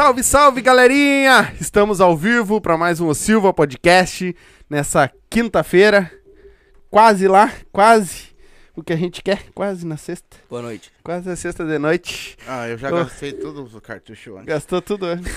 Salve, salve, galerinha! Estamos ao vivo para mais um O Silva Podcast nessa quinta-feira. Quase lá, quase o que a gente quer, quase na sexta. Boa noite. Quase na sexta de noite. Ah, eu já Ô. gastei todos os cartuchos antes. Gastou tudo né? antes.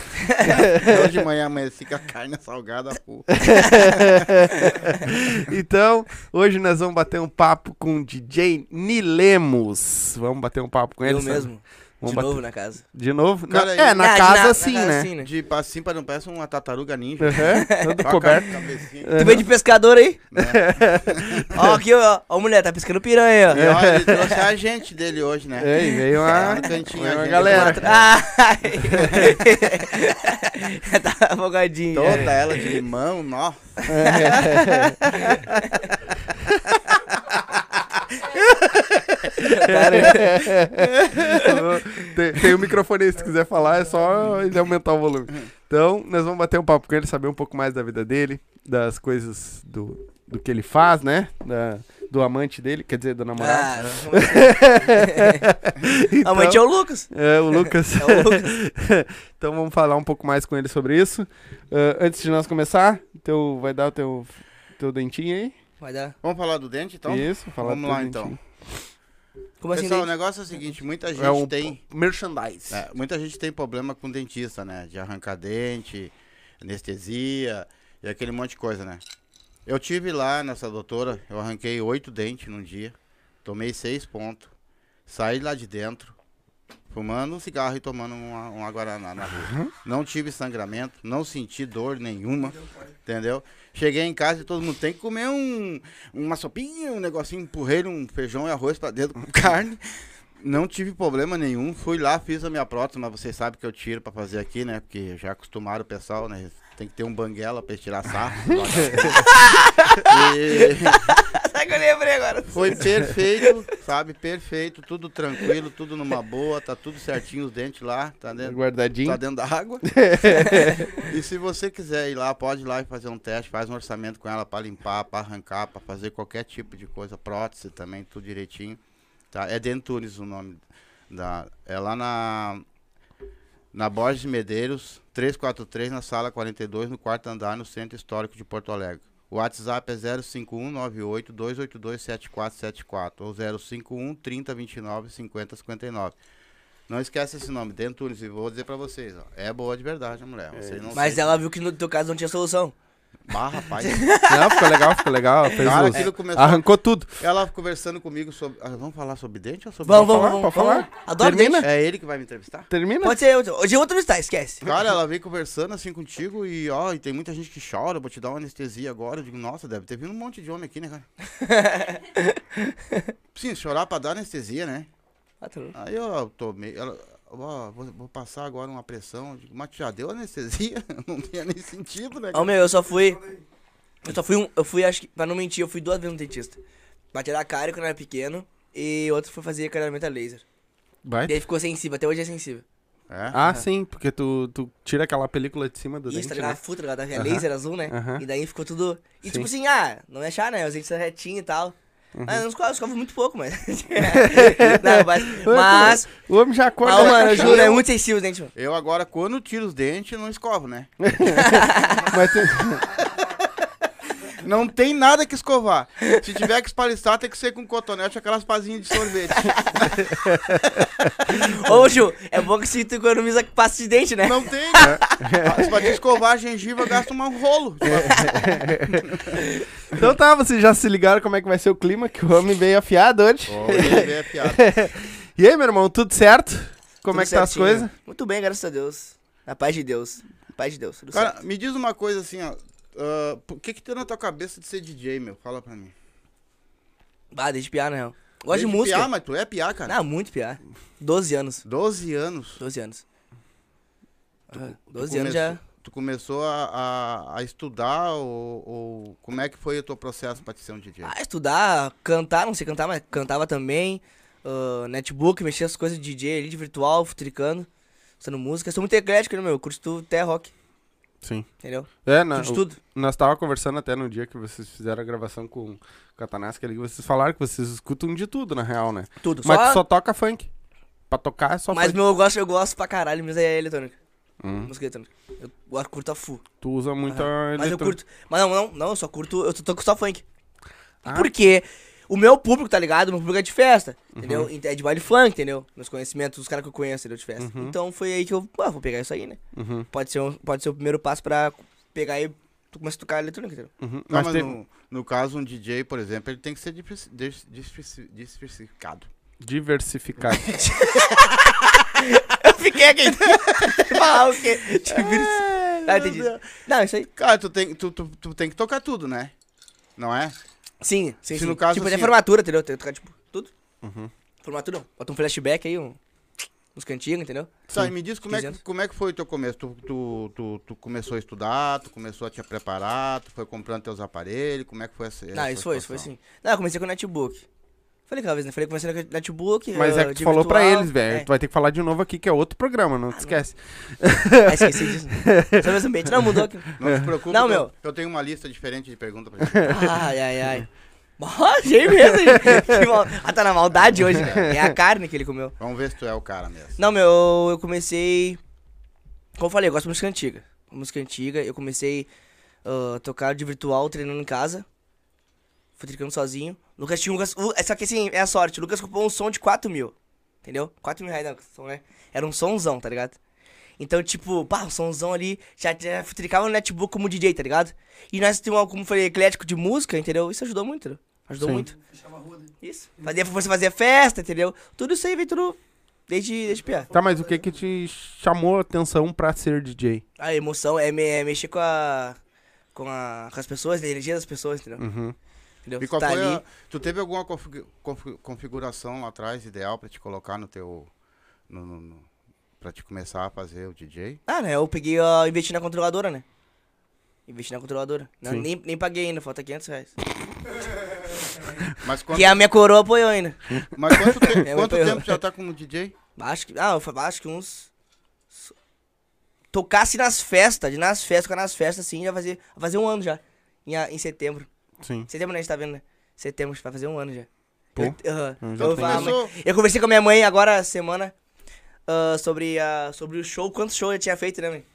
Hoje de manhã amanheci com a carne salgada então, hoje nós vamos bater um papo com o DJ Nilemos. Vamos bater um papo com ele. Eu sabe? mesmo. Vamos de bater- novo na casa. De novo? Cara, é, na Ah, de casa na- sim, na casa né? sim, né? De assim para não parece uma tartaruga ninja. Aham, Todo a coberto. cabecinha. Tu veio de pescador aí? ó, aqui, ó. Ó, mulher, tá pescando piranha, E ó. ele trouxe a gente dele hoje, né? É, e veio uma, no cantinho, veio a uma gente galera. Ai. tá afogadinho. Toda ela de limão, nó. tem, tem o microfone aí, se quiser falar, é só ele aumentar o volume. Então, nós vamos bater um papo com ele, saber um pouco mais da vida dele, das coisas do, do que ele faz, né? Da- do amante dele, quer dizer, do namorado. Ah, Então, Amanhã é o Lucas. é, o Lucas. É o Lucas. então vamos falar um pouco mais com ele sobre isso. Ah, antes de nós começar, teu, vai dar o teu, teu dentinho aí? Vai dar. Vamos falar do dente, então? isso, falar Vamos do teu lá, então. Como assim, Pessoal, o dente? negócio é o seguinte, muita gente É um tem... merchandise. é, muita gente tem problema com dentista, né? De arrancar dente, anestesia e aquele monte de coisa, né? Eu tive lá nessa doutora, eu arranquei oito dentes num dia, tomei seis pontos, saí lá de dentro, fumando um cigarro e tomando uma, uma guaraná na rua. Não tive sangramento, não senti dor nenhuma, entendeu? Cheguei em casa e todo mundo tem que comer um, uma sopinha, um negocinho, empurrei um feijão e arroz pra dentro com carne. Não tive problema nenhum. Fui lá, fiz a minha prótese, mas vocês sabem que eu tiro pra fazer aqui, né? Porque já acostumaram o pessoal, né? Tem que ter um banguela pra tirar sarro. e Sabe que eu lembrei agora? foi perfeito, sabe? Perfeito, tudo tranquilo, tudo numa boa, tá tudo certinho os dentes lá, tá dentro, Guardadinho. tá dentro da água. e se você quiser ir lá, pode ir lá e fazer um teste, faz um orçamento com ela pra limpar, pra arrancar, pra fazer qualquer tipo de coisa, prótese também, tudo direitinho. Tá? É Dentunes o nome da. É lá na. Na Borges de Medeiros, 343, na sala 42, no quarto andar, no Centro Histórico de Porto Alegre. O WhatsApp é 05198-282-7474 ou 051 3029 5059. Não esquece esse nome, Dentunes, e vou dizer pra vocês, ó, é boa de verdade a mulher. Não Mas ela viu que no teu caso não tinha solução. Bah, rapaz. Não, ficou legal, ficou legal. Fez Cara, os- começou- Arrancou tudo. Ela conversando comigo sobre. ah, vamos falar sobre dente ou sobre. Vamos, falar, vamos, vamos. pode falar. vamos. Adoro Termina. dente. É ele que vai me entrevistar? Termina? Pode ser. Hoje é outro está, esquece. Cara, ela veio conversando assim contigo e, ó, e tem muita gente que chora, vou te dar uma anestesia agora. Eu digo, nossa, deve ter vindo um monte de homem aqui, né, cara? Sim, chorar pra dar anestesia, né? Ah, tá. Aí eu tomei, ela, ó, vou, vou passar agora uma pressão. Digo, mas já deu anestesia? Não tinha nem sentido, né? Ó, cara? meu, eu só fui. Eu só fui um. Eu fui, acho que, pra não mentir, eu fui duas vezes no dentista. Pra tirar a cara quando eu era pequeno. E outro foi fazer clareamento a laser. Vai. E aí ficou sensível, até hoje é sensível. É? Ah, sim, porque tu, tu tira aquela película de cima do Isso, tá dente, ligado? né? Futa, tá ligado? É Aham. laser azul, né? Aham. E daí ficou tudo. E Sim. tipo assim, ah, não é chá, né? Os dentes são retinhos e tal. Uhum. Ah, escovo, eu escovo muito pouco, mas. não, mas. Mas. O homem já acorda. Mas, já mano, eu juro, é muito sensível os dentes, mano. Eu agora, quando tiro os dentes, não escovo, né? Mas tem- Não tem nada que escovar. Se tiver que espalistar, tem que ser com cotonete, aquelas pazinhas de sorvete. Ô, Ju, é bom que se tu economiza pasta de dente, né? Não tem. Ah, Se pra te escovar a gengiva, gasta um rolo. Então tá, vocês já se ligaram como é que vai ser o clima, que o homem veio afiado hoje. Olha, é piada. E aí, meu irmão, tudo certo? Como Tudo é que tá as certinho. coisas? Muito bem, graças a Deus. Na paz de Deus. Na paz de Deus. Cara, certo. me diz uma coisa assim, ó. Ah, Por que que tem na tua cabeça de ser DJ, meu? Fala pra mim. Ah, desde piar, real. Gosto de Desde música. Piá, mas tu é piá, cara. Não, muito piar. 12 anos. 12 anos. 12 anos. Ah, Tu 12 anos já. Tu começou a, a, a estudar ou, ou como é que foi o teu processo pra te ser um DJ? Ah, estudar, cantar, não sei cantar, mas cantava também. ah, netbook, mexia as coisas de DJ ali, de virtual, futricando. Usando música. Sou muito eclético, né, meu? Eu curto até rock, Sim. entendeu? É, na, Curto o- tudo. nós tava conversando até no dia que vocês fizeram a gravação com o Catanasca ali, que vocês falaram que vocês escutam de tudo, na real, né? Tudo. Mas só, tu só toca funk. Pra tocar é só mas funk. meu, eu gosto, eu gosto pra caralho, mas é eletrônica. Hum. Música eletrônica. Eu, eu curto a full. Tu usa muito Aham. a Mas eu eletrônica. curto. Mas não, não, não, eu só curto. Eu tô com só funk. Ah. Porque o meu público, tá ligado? O meu público é de festa, Uhum. entendeu? É de baile funk, entendeu? Meus conhecimentos, os caras que eu conheço, entendeu? De festa. Uhum. Então foi aí que eu, ah, vou pegar isso aí, né? Uhum, Pode ser, um- pode ser o primeiro passo pra pegar e tu começa a tocar eletrônica, entendeu? uhum. Não, Mas mas teve- no, no caso, um DJ, por exemplo, ele tem que ser diversificado. diversificado. Eu fiquei aqui. Falar o quê? Ah, entendi. Não, isso aí. Cara, tu tem, tu, tu, tu tem que tocar tudo, né? Não é? Sim, sim, Se sim. no caso, tipo, assim, até formatura, entendeu? Tem que tocar, tipo, tudo. Uhum. Formatura não. Bota um flashback aí, um... uns cantigos, entendeu? Sai, me diz como é, que, 15 como é que foi o teu começo? Tu, tu, tu, tu começou a estudar, tu começou a te preparar, tu foi comprando teus aparelhos, como é que foi essa Não, essa isso foi, isso foi sim. Não, eu comecei com o netbook. Falei aquela vez, né? Falei que comecei no netbook. Mas ah, é que tu falou pra virtual. eles, velho. É. Tu vai ter que falar de novo aqui, que é outro programa, não te esquece. Ah, esqueci disso. Só. Não, mudou aqui. Não te preocupe, Não, meu. Eu tenho uma lista diferente de perguntas pra ti. Ai, ai, ai. Achei mesmo. gente. Mal- Ah, tá na maldade hoje. É a carne que ele comeu. Vamos ver se tu é o cara mesmo. Não, meu, eu comecei. Como eu falei, eu gosto de música antiga. Música antiga, eu comecei a tocar de virtual, treinando em casa. Fui tricando sozinho. Lucas tinha um. Lucas, uh, só que assim, é a sorte. O Lucas comprou um som de 4 mil. Entendeu? 4 mil reais, não, som, né? Era um somzão, tá ligado? Então, tipo, pá, um somzão ali. Já, já tricava no netbook como DJ, tá ligado? E nós tínhamos, como falei, eclético de música, entendeu? Isso ajudou muito, entendeu? Ajudou Sim. muito. Isso. Fazia, você fazia festa, entendeu? Tudo isso aí veio tudo desde, desde piá. Tá, mas o que que te chamou a atenção pra ser DJ? A emoção é, me- é mexer com a, com a. com as pessoas, a energia das pessoas, entendeu? Uhum. Entendeu? E qual tá foi ali. a- Tu teve alguma config- confi- configuração lá atrás ideal pra te colocar no teu. No, no, no- pra te começar a fazer o DJ? Ah, né? Eu peguei, ó, investi na controladora, né? Investi na controladora. Não, nem, nem paguei ainda, falta 500 reais. Mas quanto, Que a minha coroa apoiou ainda. mas quanto, te- quanto tempo já tá como DJ? Acho que. Ah, eu acho que uns. Tocasse nas festas, de nas festas, tocar nas festas, assim, já fazer, fazer um ano já. Em, em setembro. Sim. Setembro, né? A gente tá vendo, né? Setembro, vai fazer um ano já. Pô, Eu, então já eu, tem- falo, "Ah, Começou- mãe, eu conversei com a minha mãe agora, semana, ah, sobre, a, sobre o show, quantos shows eu tinha feito, né, mãe?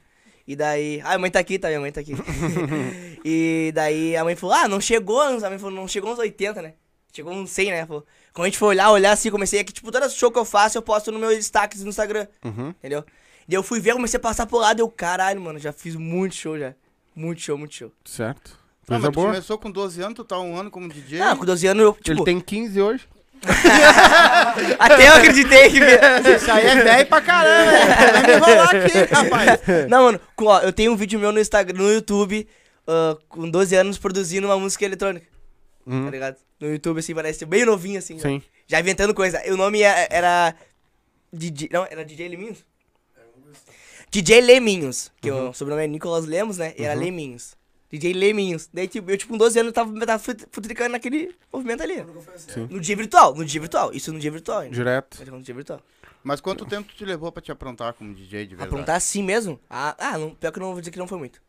E daí. Ah, a mãe tá aqui, tá? Minha mãe tá aqui. e daí a mãe falou: Ah, não chegou, a mãe falou: Não chegou uns 80, né? Chegou uns 100, né? Falou, Quando a gente foi olhar, olhar assim, comecei aqui, tipo, todo show que eu faço, eu posto no meu destaques no Instagram, Uhum. entendeu? E eu fui ver, comecei a passar por lá, deu caralho, mano, já fiz muito show já. Muito show, muito show. Certo. Não, mas tu boa. começou com 12 anos, tu tá um ano como DJ. Ah, com 12 anos eu, tipo, Ele tem 15 hoje. até eu acreditei que. Isso aí é velho pra caramba, né? Vai me enrolar aqui, rapaz. Não, mano, ó, eu tenho um vídeo meu no Instagram, no YouTube, ah, com 12 anos produzindo uma música eletrônica, Uhum. tá ligado? No YouTube, assim, parece bem novinho, assim. Sim. Já inventando coisa. O nome é- era. DJ. Não, era DJ Leminhos? DJ Leminhos. Que o sobrenome é Nicolas Lemos, né? E era Uhum. Leminhos. DJ Leminhos. Daí, tipo, eu, tipo, com 12 anos, tava, tava fut- futricando naquele movimento ali. Sim. No dia virtual, no dia virtual. Isso no dia virtual ainda. Direto. No dia virtual. Mas quanto tempo tu te levou pra te aprontar como DJ de verdade? Aprontar assim mesmo? Ah, ah não, pior que eu não vou dizer que não foi muito.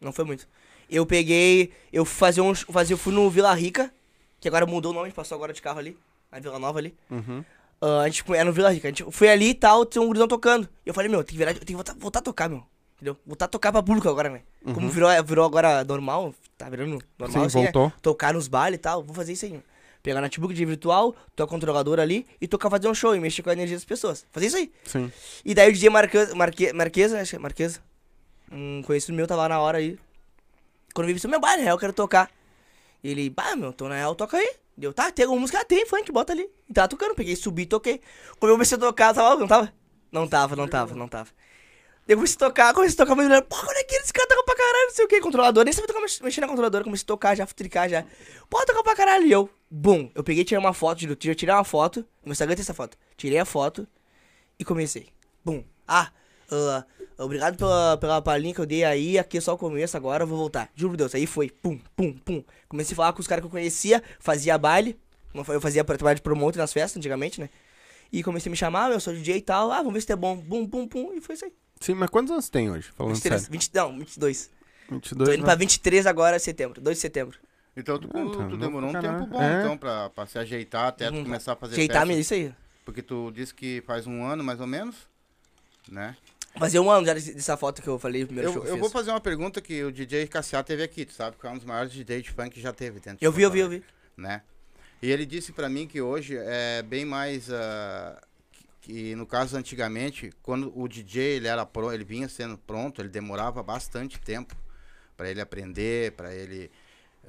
Não foi muito. Eu peguei. Eu fazia um. Fazia, eu fui no Vila Rica, que agora mudou o nome, passou agora de carro ali. Na Vila Nova ali. Uhum. Ah, a gente era no Vila Rica. A gente foi ali e tal, tinha um gurizão tocando. E eu falei, meu, tem que virar, eu tenho que voltar, voltar a tocar, meu. Entendeu? Voltar a tocar pra público agora, né? Como virou, virou agora normal, tá virando normal Sim, assim, né? voltou. Tocar nos bailes e tal, vou fazer isso aí. Pegar notebook de virtual, tocar controlador ali e tocar fazer um show e mexer com a energia das pessoas. Fazer isso aí. Sim. E daí o DJ Marquesa, Marque, Marquesa, acho que é Marquesa, um conhecido meu tava lá na hora aí. Quando eu vi isso, meu baile, na real, eu quero tocar. E ele, bah, meu, tô na real, toca aí. Deu, tá, tem alguma música? Ah, tem, funk, bota ali. E tava tocando, peguei, subi, toquei. Quando eu comecei a tocar, tava, não tava? Não tava, não tava, não tava. Daí eu comecei a tocar, comecei a tocar, mas pô, olha aqui, esse cara toca pra caralho, não sei o que, controlador. Nem sabia tocar, mex- mexer na controladora, comecei a tocar já, tricar já. Pô, tocar pra caralho. E eu, bum, eu peguei, tirei uma foto, eu tirei uma foto, no Instagram tem essa foto. Tirei a foto e comecei. Bum. Ah, ah, obrigado pela, pela palhinha que eu dei aí, aqui é só o começo, agora eu vou voltar. Juro por Deus, aí foi, pum, pum, pum. Comecei a falar com os caras que eu conhecia, fazia baile, eu fazia trabalho de promoter nas festas, antigamente, né? E comecei a me chamar, eu sou DJ e tal, ah, vamos ver se é bom, bum, pum, pum, e foi isso aí. Sim, mas quantos anos tem hoje? Falando 23, sério. 20, não, 22. 22. Tô indo né? pra 23 agora, setembro, 2 de setembro. Então tu, Ah, tá tu demorou um tempo bom, É. então, pra, pra se ajeitar até tu Uhum. começar a fazer Ajeitar festa. isso aí. Porque tu disse que faz um ano, mais ou menos, né? Fazia um ano já dessa foto que eu falei, primeiro Eu, show que eu vou fazer uma pergunta que o DJ Cassiá teve aqui, tu sabe que é um dos maiores DJs de funk que já teve dentro de Eu vi, eu vi, eu vi. Né? E ele disse pra mim que hoje é bem mais... que, que no caso, antigamente, quando o DJ ele era pro, ele vinha sendo pronto, ele demorava bastante tempo pra ele aprender, pra ele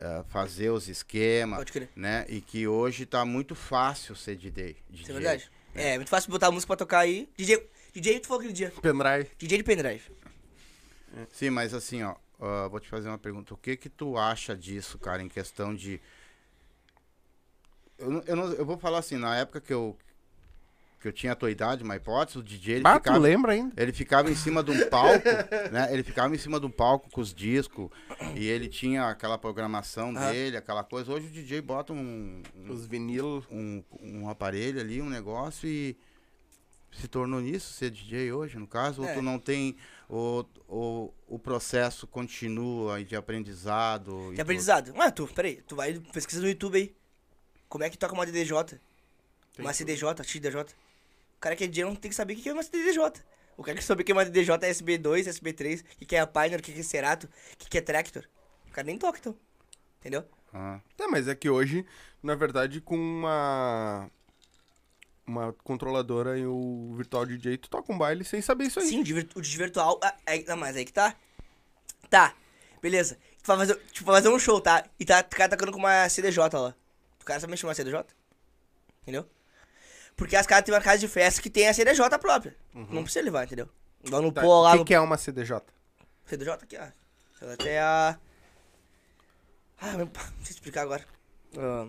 ah, fazer os esquemas, Pode crer. né? E que hoje tá muito fácil ser DJ. Isso é verdade. É, muito fácil botar música pra tocar aí. DJ, DJ tu falou aquele dia. Pendrive. DJ de pendrive. Sim, mas assim, ó, ah, vou te fazer uma pergunta. O que que tu acha disso, cara, em questão de... Eu, eu, não- eu vou falar assim, na época que eu, que eu tinha a tua idade, uma hipótese, o DJ, ele Bah, tu ficava... lembra ainda? Ele ficava em cima de um palco, né? Ele ficava em cima de um palco com os discos e ele tinha aquela programação Aham. dele, aquela coisa. Hoje o DJ bota um, um, Os vinil. um, um aparelho ali, um negócio e se tornou nisso ser DJ hoje, no caso, ou É. tu não tem o, o, o processo continua de aprendizado. e De aprendizado. Mano, tu, peraí, tu vai pesquisa no YouTube aí. Como é que toca uma DDJ? Uma CDJ, XDJ. O cara que é DJ não tem que saber o que é uma CDJ. O cara que sabe o que é uma DDJ é SB2, SB3, o que é a Pioneer, o que é Cerato, o que é Tractor. O cara nem toca, então. Entendeu? Ah, É, mas é que hoje, na verdade, com uma. Uma controladora e o virtual DJ, tu toca um baile sem saber isso aí. Sim, o de, virtual. Ah, é, não, mas aí que tá. Tá, beleza. Tu vai fazer, tipo, fazer um show, tá? E tá, o cara tocando com uma CDJ lá. O cara sabe mexer uma CDJ? Entendeu? Porque as caras têm uma casa de festa que tem a CDJ própria. Não precisa levar, entendeu? Igual no Tá, pô lá O que, no que é uma CDJ? CDJ aqui, ó. Ela até a. Ah, não sei explicar agora. Ah,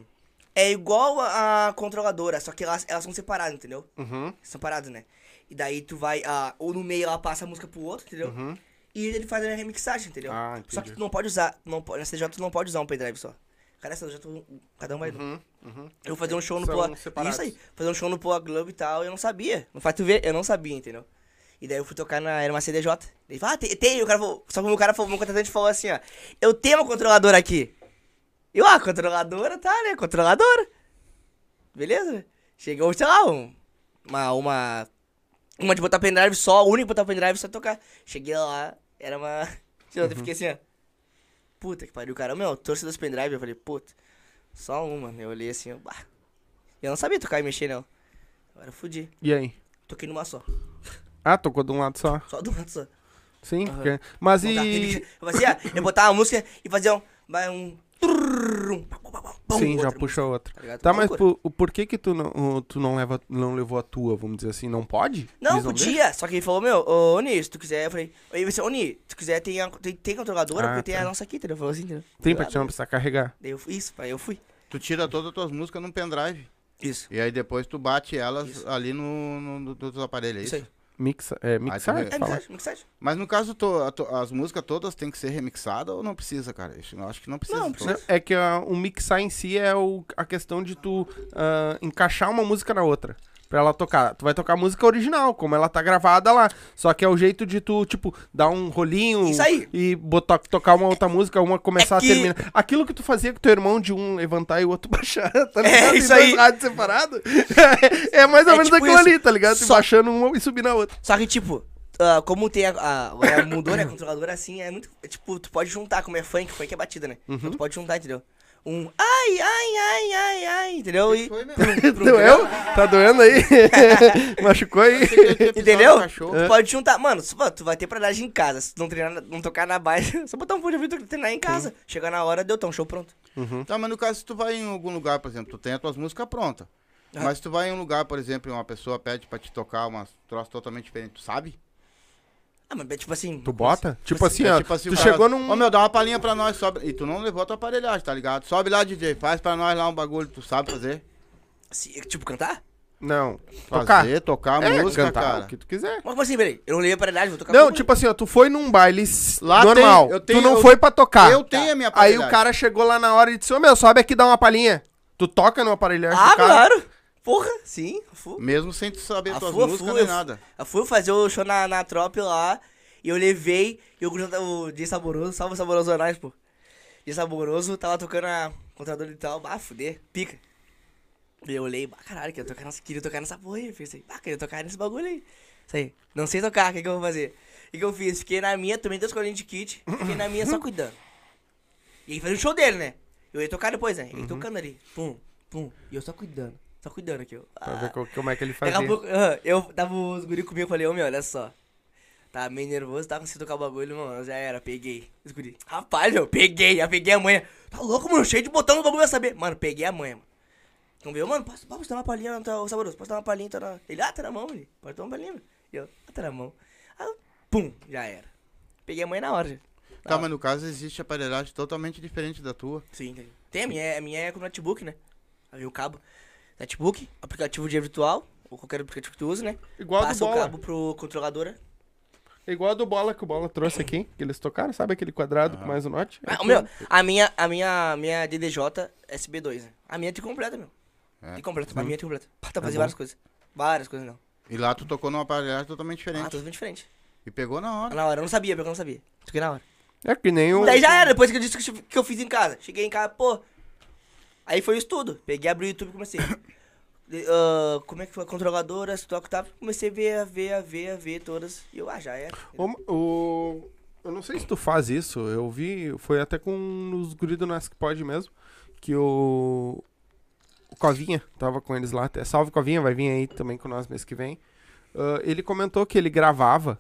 é igual a, a controladora, só que elas, elas são separadas, entendeu? Uhum. Separadas, né? E daí tu vai. ah, ou no meio ela passa a música pro outro, entendeu? Uhum. E ele faz a remixagem, entendeu? Ah, só que tu não pode usar. Não, na CDJ tu não pode usar um pendrive só. Cara, essa CDJ cada um vai. Uhum. Uhum. Eu vou fazer um show no São Poa. separados. Isso aí. Fazer um show no Poa Club e tal, eu não sabia. Não faz tu ver, eu não sabia, entendeu? E daí eu fui tocar na. Era uma CDJ. Ele falou, ah, tem, tem. O cara falou, só que o cara falou, o meu contratante falou assim, ó. Eu tenho uma controladora aqui. Eu, ah, controladora, tá, né? Controladora. Beleza? Chegou, sei lá, um- uma. Uma, uma de botar pendrive só, a única de botar pendrive só tocar. Cheguei lá, era uma. Eu fiquei assim, ó. Puta que pariu, cara. Meu, trouxe dos pendrive. Eu falei, puta, só uma. Eu olhei assim, ó, bah. Eu não sabia tocar e mexer, não. Agora eu fudi. E aí? Toquei numa só. Ah, tocou de um lado só. Só de um lado só. Sim, Aham. porque... Mas e... Eu fazia, eu botava a música e fazia um. vai um. Pum, Sim, já puxa outra. Tá, Uma mas por, por que que tu não, tu não, leva, não levou a tua, vamos dizer assim? Não pode? Não, podia. deixam? Só que ele falou, meu, ô Oni, se tu quiser, eu falei, aí você, Oni, se tu quiser, tem, a, tem, tem controladora, Ah, porque tem tá. a nossa aqui, entendeu? Falou assim, entendeu? Tem pra te não precisar carregar. Daí eu fui, isso, aí eu fui. Tu tira todas as tuas músicas num pendrive. Isso. E aí depois tu bate elas Isso. ali no, no, no, nos aparelhos, é Isso isso? aí. Mixa, é, mixar? tu- É, que fala? mixagem, mixagem. Mas no caso, a tu- as músicas todas têm que ser remixadas ou não precisa, cara? Eu acho que não precisa. Não, precisa. É que a- o mixar em si é o- a questão de tu ah, encaixar uma música na outra. Pra ela tocar. Tu vai tocar a música original, como ela tá gravada lá. Só que é o jeito de tu, tipo, dar um rolinho e botar, tocar uma outra música, uma começar É a que- terminar. Aquilo que tu fazia com teu irmão de um levantar e o outro baixar, tá ligado? Em isso aí. rádios separados. é mais ou É menos tipo aquilo isso. ali, tá ligado? Só- baixando uma e subir na outra. Só que, tipo, ah, como tem a, a, agora mudou, né? A controladora assim, é muito. é, tipo, tu pode juntar, como é funk, funk é batida, né? Uhum. Então tu pode juntar, entendeu? Um ai, ai, ai, ai, ai, entendeu? E. Foi mesmo. Doeu? Tá doendo aí? Machucou aí? Entendeu? Tu pode juntar. Mano, tu vai ter prioridade em casa. Se tu não treinar, não tocar na base, só botar um fone de ouvido e treinar em casa. Chegar na hora, deu, tá um show pronto. Tá, mas no caso, se tu vai em algum lugar, por exemplo, tu tem as tuas músicas prontas. Ah. Mas se tu vai em um lugar, por exemplo, e uma pessoa pede pra te tocar umas troças totalmente diferentes, tu sabe? Ah, mas é tipo assim. Tu bota? Tipo assim, É ó. tipo assim, tu cara- chegou num. Ô meu, dá uma palhinha pra nós, sobe. E tu não levou tua aparelhagem, tá ligado? Sobe lá, DJ, faz pra nós lá um bagulho, tu sabe fazer? se- tipo, cantar? Não. Tocar. Fazer, tocar É, música, cantar cara. o que tu quiser. Mas como assim, peraí? Eu não levei a prioridade, vou tocar Não, tipo assim, ó, tu foi num baile Lá normal. tem- eu tenho- tu não eu- foi pra tocar. Eu tenho a minha Aí aparelhagem. o cara chegou lá na hora e disse, ô meu, sobe aqui e dá uma palhinha. Tu toca no aparelhagem Ah, do cara? claro! Porra, sim, fu. Mesmo sem tu saber Ah, tuas fu, músicas fu, nem eu- nada. Eu fui fazer o show na, na Trop lá, e eu levei, e o, grupo- o Dia Saboroso, salve o Saboroso Anais, pô. Dia Saboroso, tava tocando a contador e tal, bah, fuder, pica. E eu olhei, bah, caralho, queria tocar, nessa, queria tocar nessa porra aí, eu pensei, bah, queria tocar nesse bagulho aí. Isso aí. Não sei tocar, o que, que eu vou fazer? O que, que eu fiz? Fiquei na minha, tomei duas colinhas de kit, fiquei na minha só cuidando. E ele fazia o show dele, né? Eu ia tocar depois, né? Ele Uhum. tocando ali. Pum, pum. E eu só cuidando. Só cuidando aqui, ó. Pra Ah. ver co- como é que ele Daqui fazia. a pouco, eu tava os guri comigo, falei, ô meu, olha só. Tava meio nervoso, tava conseguindo tocar o bagulho, mano. Já era, peguei. Os guri. Rapaz, meu, peguei, já peguei a manha. Tá louco, mano, cheio de botão no bagulho vai saber. Mano, peguei a manha, mano. Então veio, mano, posso, posso dar uma palhinha, tá, ô saboroso, posso dar uma palhinha, tá na... Ele, ah, tá na mão, ele. Pode dar uma palhinha, meu. E eu, ah, tá na mão. Ah, pum, já era. Peguei a manha na hora, já. Tá, mas no caso existe aparelhagem totalmente diferente da tua. Sim, tem. Tem, a minha, a minha é com notebook, né? Aí o cabo. Notebook, aplicativo de virtual, ou qualquer aplicativo que tu use, né? Igual a do Passa o bola. cabo pro controladora. Igual a do bola que o bola trouxe aqui, que eles tocaram, sabe aquele quadrado com mais o note? Ah, o meu, a minha, a minha, a minha DDJ SB2, né? A minha é completa, meu. É. É. completa, a minha é completa. Pra tá fazer bom. várias coisas. Várias coisas, não. E lá tu tocou numa aparelhagem totalmente Ah, diferente. totalmente diferente. E pegou na hora. Na hora, eu não sabia, porque eu não sabia. Toquei na hora. É que nem o. Daí já era, depois que eu disse que eu fiz em casa. Cheguei em casa, pô. Aí foi o estudo. Peguei, abri o YouTube e comecei. Ah, como é que foi? Controladoras, toque tá. Comecei a ver, a ver, a ver, a ver todas. E eu, ah, já era. O, o- eu não sei se tu faz isso, eu vi, foi até com os guri do Pod mesmo, que o, o Covinha tava com eles lá, até, salve Covinha, vai vir aí também com nós mês que vem. Ah, ele comentou que ele gravava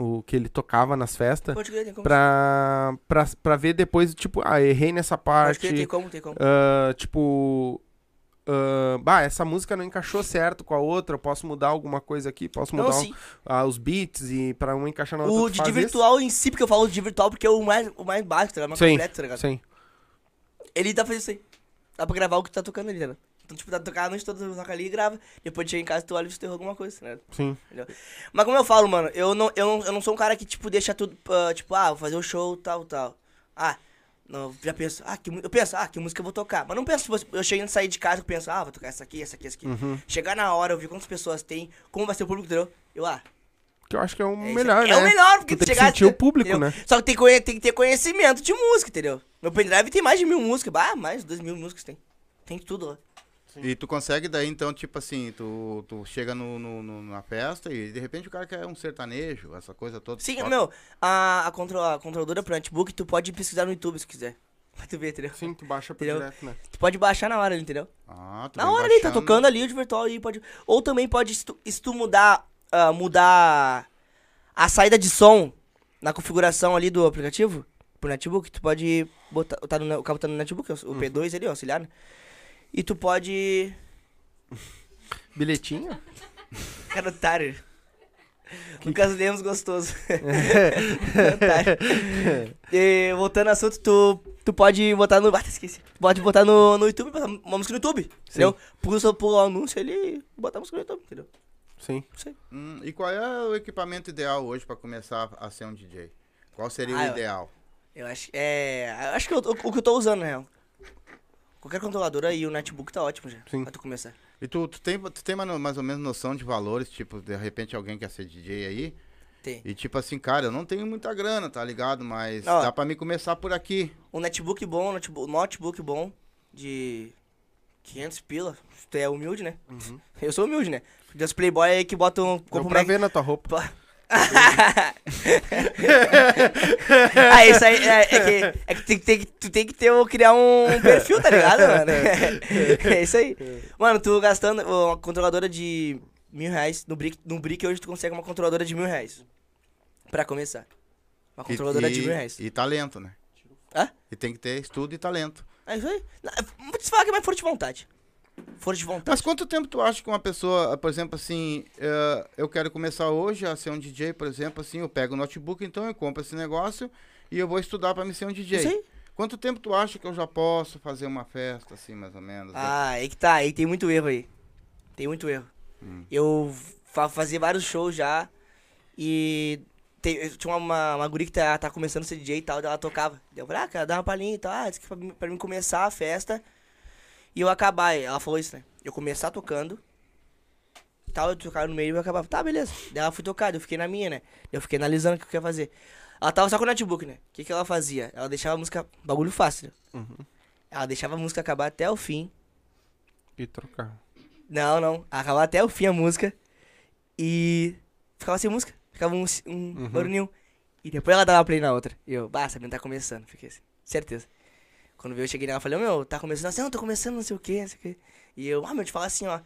o que ele tocava nas festas Pode pra, pra, pra ver depois, tipo, ah, errei nessa Pode parte, crer, tem como, tem como. ah, tipo... ah, bah, essa música não encaixou certo com a outra, eu posso mudar alguma coisa aqui, posso mudar Não, um- ah, os beats e pra uma encaixar na outra. O de, de isso? virtual em si, porque eu falo de virtual porque é o mais, o mais básico, tá ligado? O mais Sim, completo, tá ligado? sim. Ele dá pra fazer isso aí. Dá pra gravar o que tá tocando ali, tá ligado? Então, tipo, dá pra tocar a noite toda, toca ali e grava. Depois de chegar em casa, tu olha e tu errou alguma coisa, né? Sim. Mas como eu falo, mano, eu não, eu não, eu não sou um cara que, tipo, deixa tudo, ah, tipo, ah, vou fazer o show, tal, tal. Ah, não, já penso, ah, que, eu penso, ah, que música eu vou tocar. Mas não penso, tipo, eu chego a sair de casa, eu penso, ah, vou tocar essa aqui, essa aqui, essa aqui. Uhum. Chegar na hora, eu ver quantas pessoas tem, como vai ser o público, entendeu? Eu, ah, Que eu acho que é o é, melhor, é né? o melhor, porque tu tem que chegar- sentir o público, entendeu? né? Só que tem, que tem que ter conhecimento de música, entendeu? Meu pendrive tem mais de mil músicas, bah, mais de dois mil músicas tem. Tem de tudo lá. E tu consegue daí, então, tipo assim, tu, tu chega no, no- no- na festa e de repente o cara quer um sertanejo, essa coisa toda. Sim, Toca. meu, a, a, contro, a controladora pro netbook, tu pode pesquisar no YouTube se quiser. Pra tu ver, entendeu? Sim, tu baixa por Entendeu? direto, né? Tu pode baixar na hora ali, entendeu? Ah, tu Na hora ali, tá baixando. tocando ali o de virtual aí, pode. Ou também pode, se tu, se tu mudar, ah, mudar a saída de som na configuração ali do aplicativo, pro netbook, tu pode botar. Tá no, o cabo tá no netbook, o Uhum. P2 ali, o auxiliar, né? E tu pode. Bilhetinho? Cara, otário. Lucas Lemos gostoso. otário. E, voltando ao assunto, tu, tu pode botar no. Ah, esqueci. Tu pode botar no, no YouTube, botar uma música no YouTube. Entendeu? Pula, pula o anúncio ali e botar a música no YouTube, entendeu? Sim. Sei. Hum, e qual é o equipamento ideal hoje pra começar a ser um DJ? Qual seria Ah, o eu- ideal? Eu acho. É. eu Acho que eu- o, o que eu tô usando, na real. Qualquer controladora e o netbook tá ótimo já. Sim. Pra tu começar. E tu, tu tem, tu tem mais mais ou menos noção de valores, tipo, de repente alguém quer ser DJ aí, Tem. e tipo assim, cara, eu não tenho muita grana, tá ligado? Mas Ó. dá pra mim começar por aqui. Um netbook bom, notebook, notebook bom de 500 pila. Tu é humilde, né? Eu sou humilde, né? Porque os playboy aí que botam... Deu pra Mac- ver na tua roupa. Ah, isso aí é, é que, é que, tem, tem que- tu tem que ter, o- criar um perfil, tá ligado, mano? é isso aí. Mano, tu gastando uma controladora de mil reais, no Brick, no Brick hoje tu consegue uma controladora de mil reais. Pra começar. Uma controladora e, de mil reais. E talento, né? Hã? E tem que ter estudo e talento. É isso aí. Vou te falar que é mais força de vontade. Força de vontade. Mas quanto tempo tu acha que uma pessoa, por exemplo, assim, eh, eu quero começar hoje a ser um DJ, por exemplo, assim, eu pego o notebook, então eu compro esse negócio e eu vou estudar pra me ser um DJ. Aí. Quanto tempo tu acha que eu já posso fazer uma festa, assim, mais ou menos? Ah, aí que tá, aí tem muito erro aí. Tem muito erro. Hum. Eu fa fazia vários shows já e tem, tinha uma, uma guri que tá, tá começando a ser DJ e tal, ela tocava. Daí Eu falei, ah, cara, dá uma palhinha e tal, ah, disse que pra, pra mim começar a festa e eu acabar. Ela falou isso, né? Eu começar tocando, tal, eu tocava no meio e eu acabava. Tá, beleza. Daí ela foi tocar, daí eu fiquei na minha, né? Eu fiquei analisando o que eu ia fazer. Ela tava só com o notebook, né? O que, que ela fazia? Ela deixava a música. Bagulho fácil, né? Ela deixava a música acabar até o fim. E trocar. Não, não. Acabar até o fim a música. E ficava sem música. Ficava um, um Uhum. barulhinho. E depois ela dava play na outra. E eu, bah, Sabrina tá começando. Fiquei assim, certeza. Quando eu cheguei nela e falei, ô, meu, tá começando assim, não, tô começando, não sei o que, não sei o que. E eu, ah, meu, te falar assim, ó.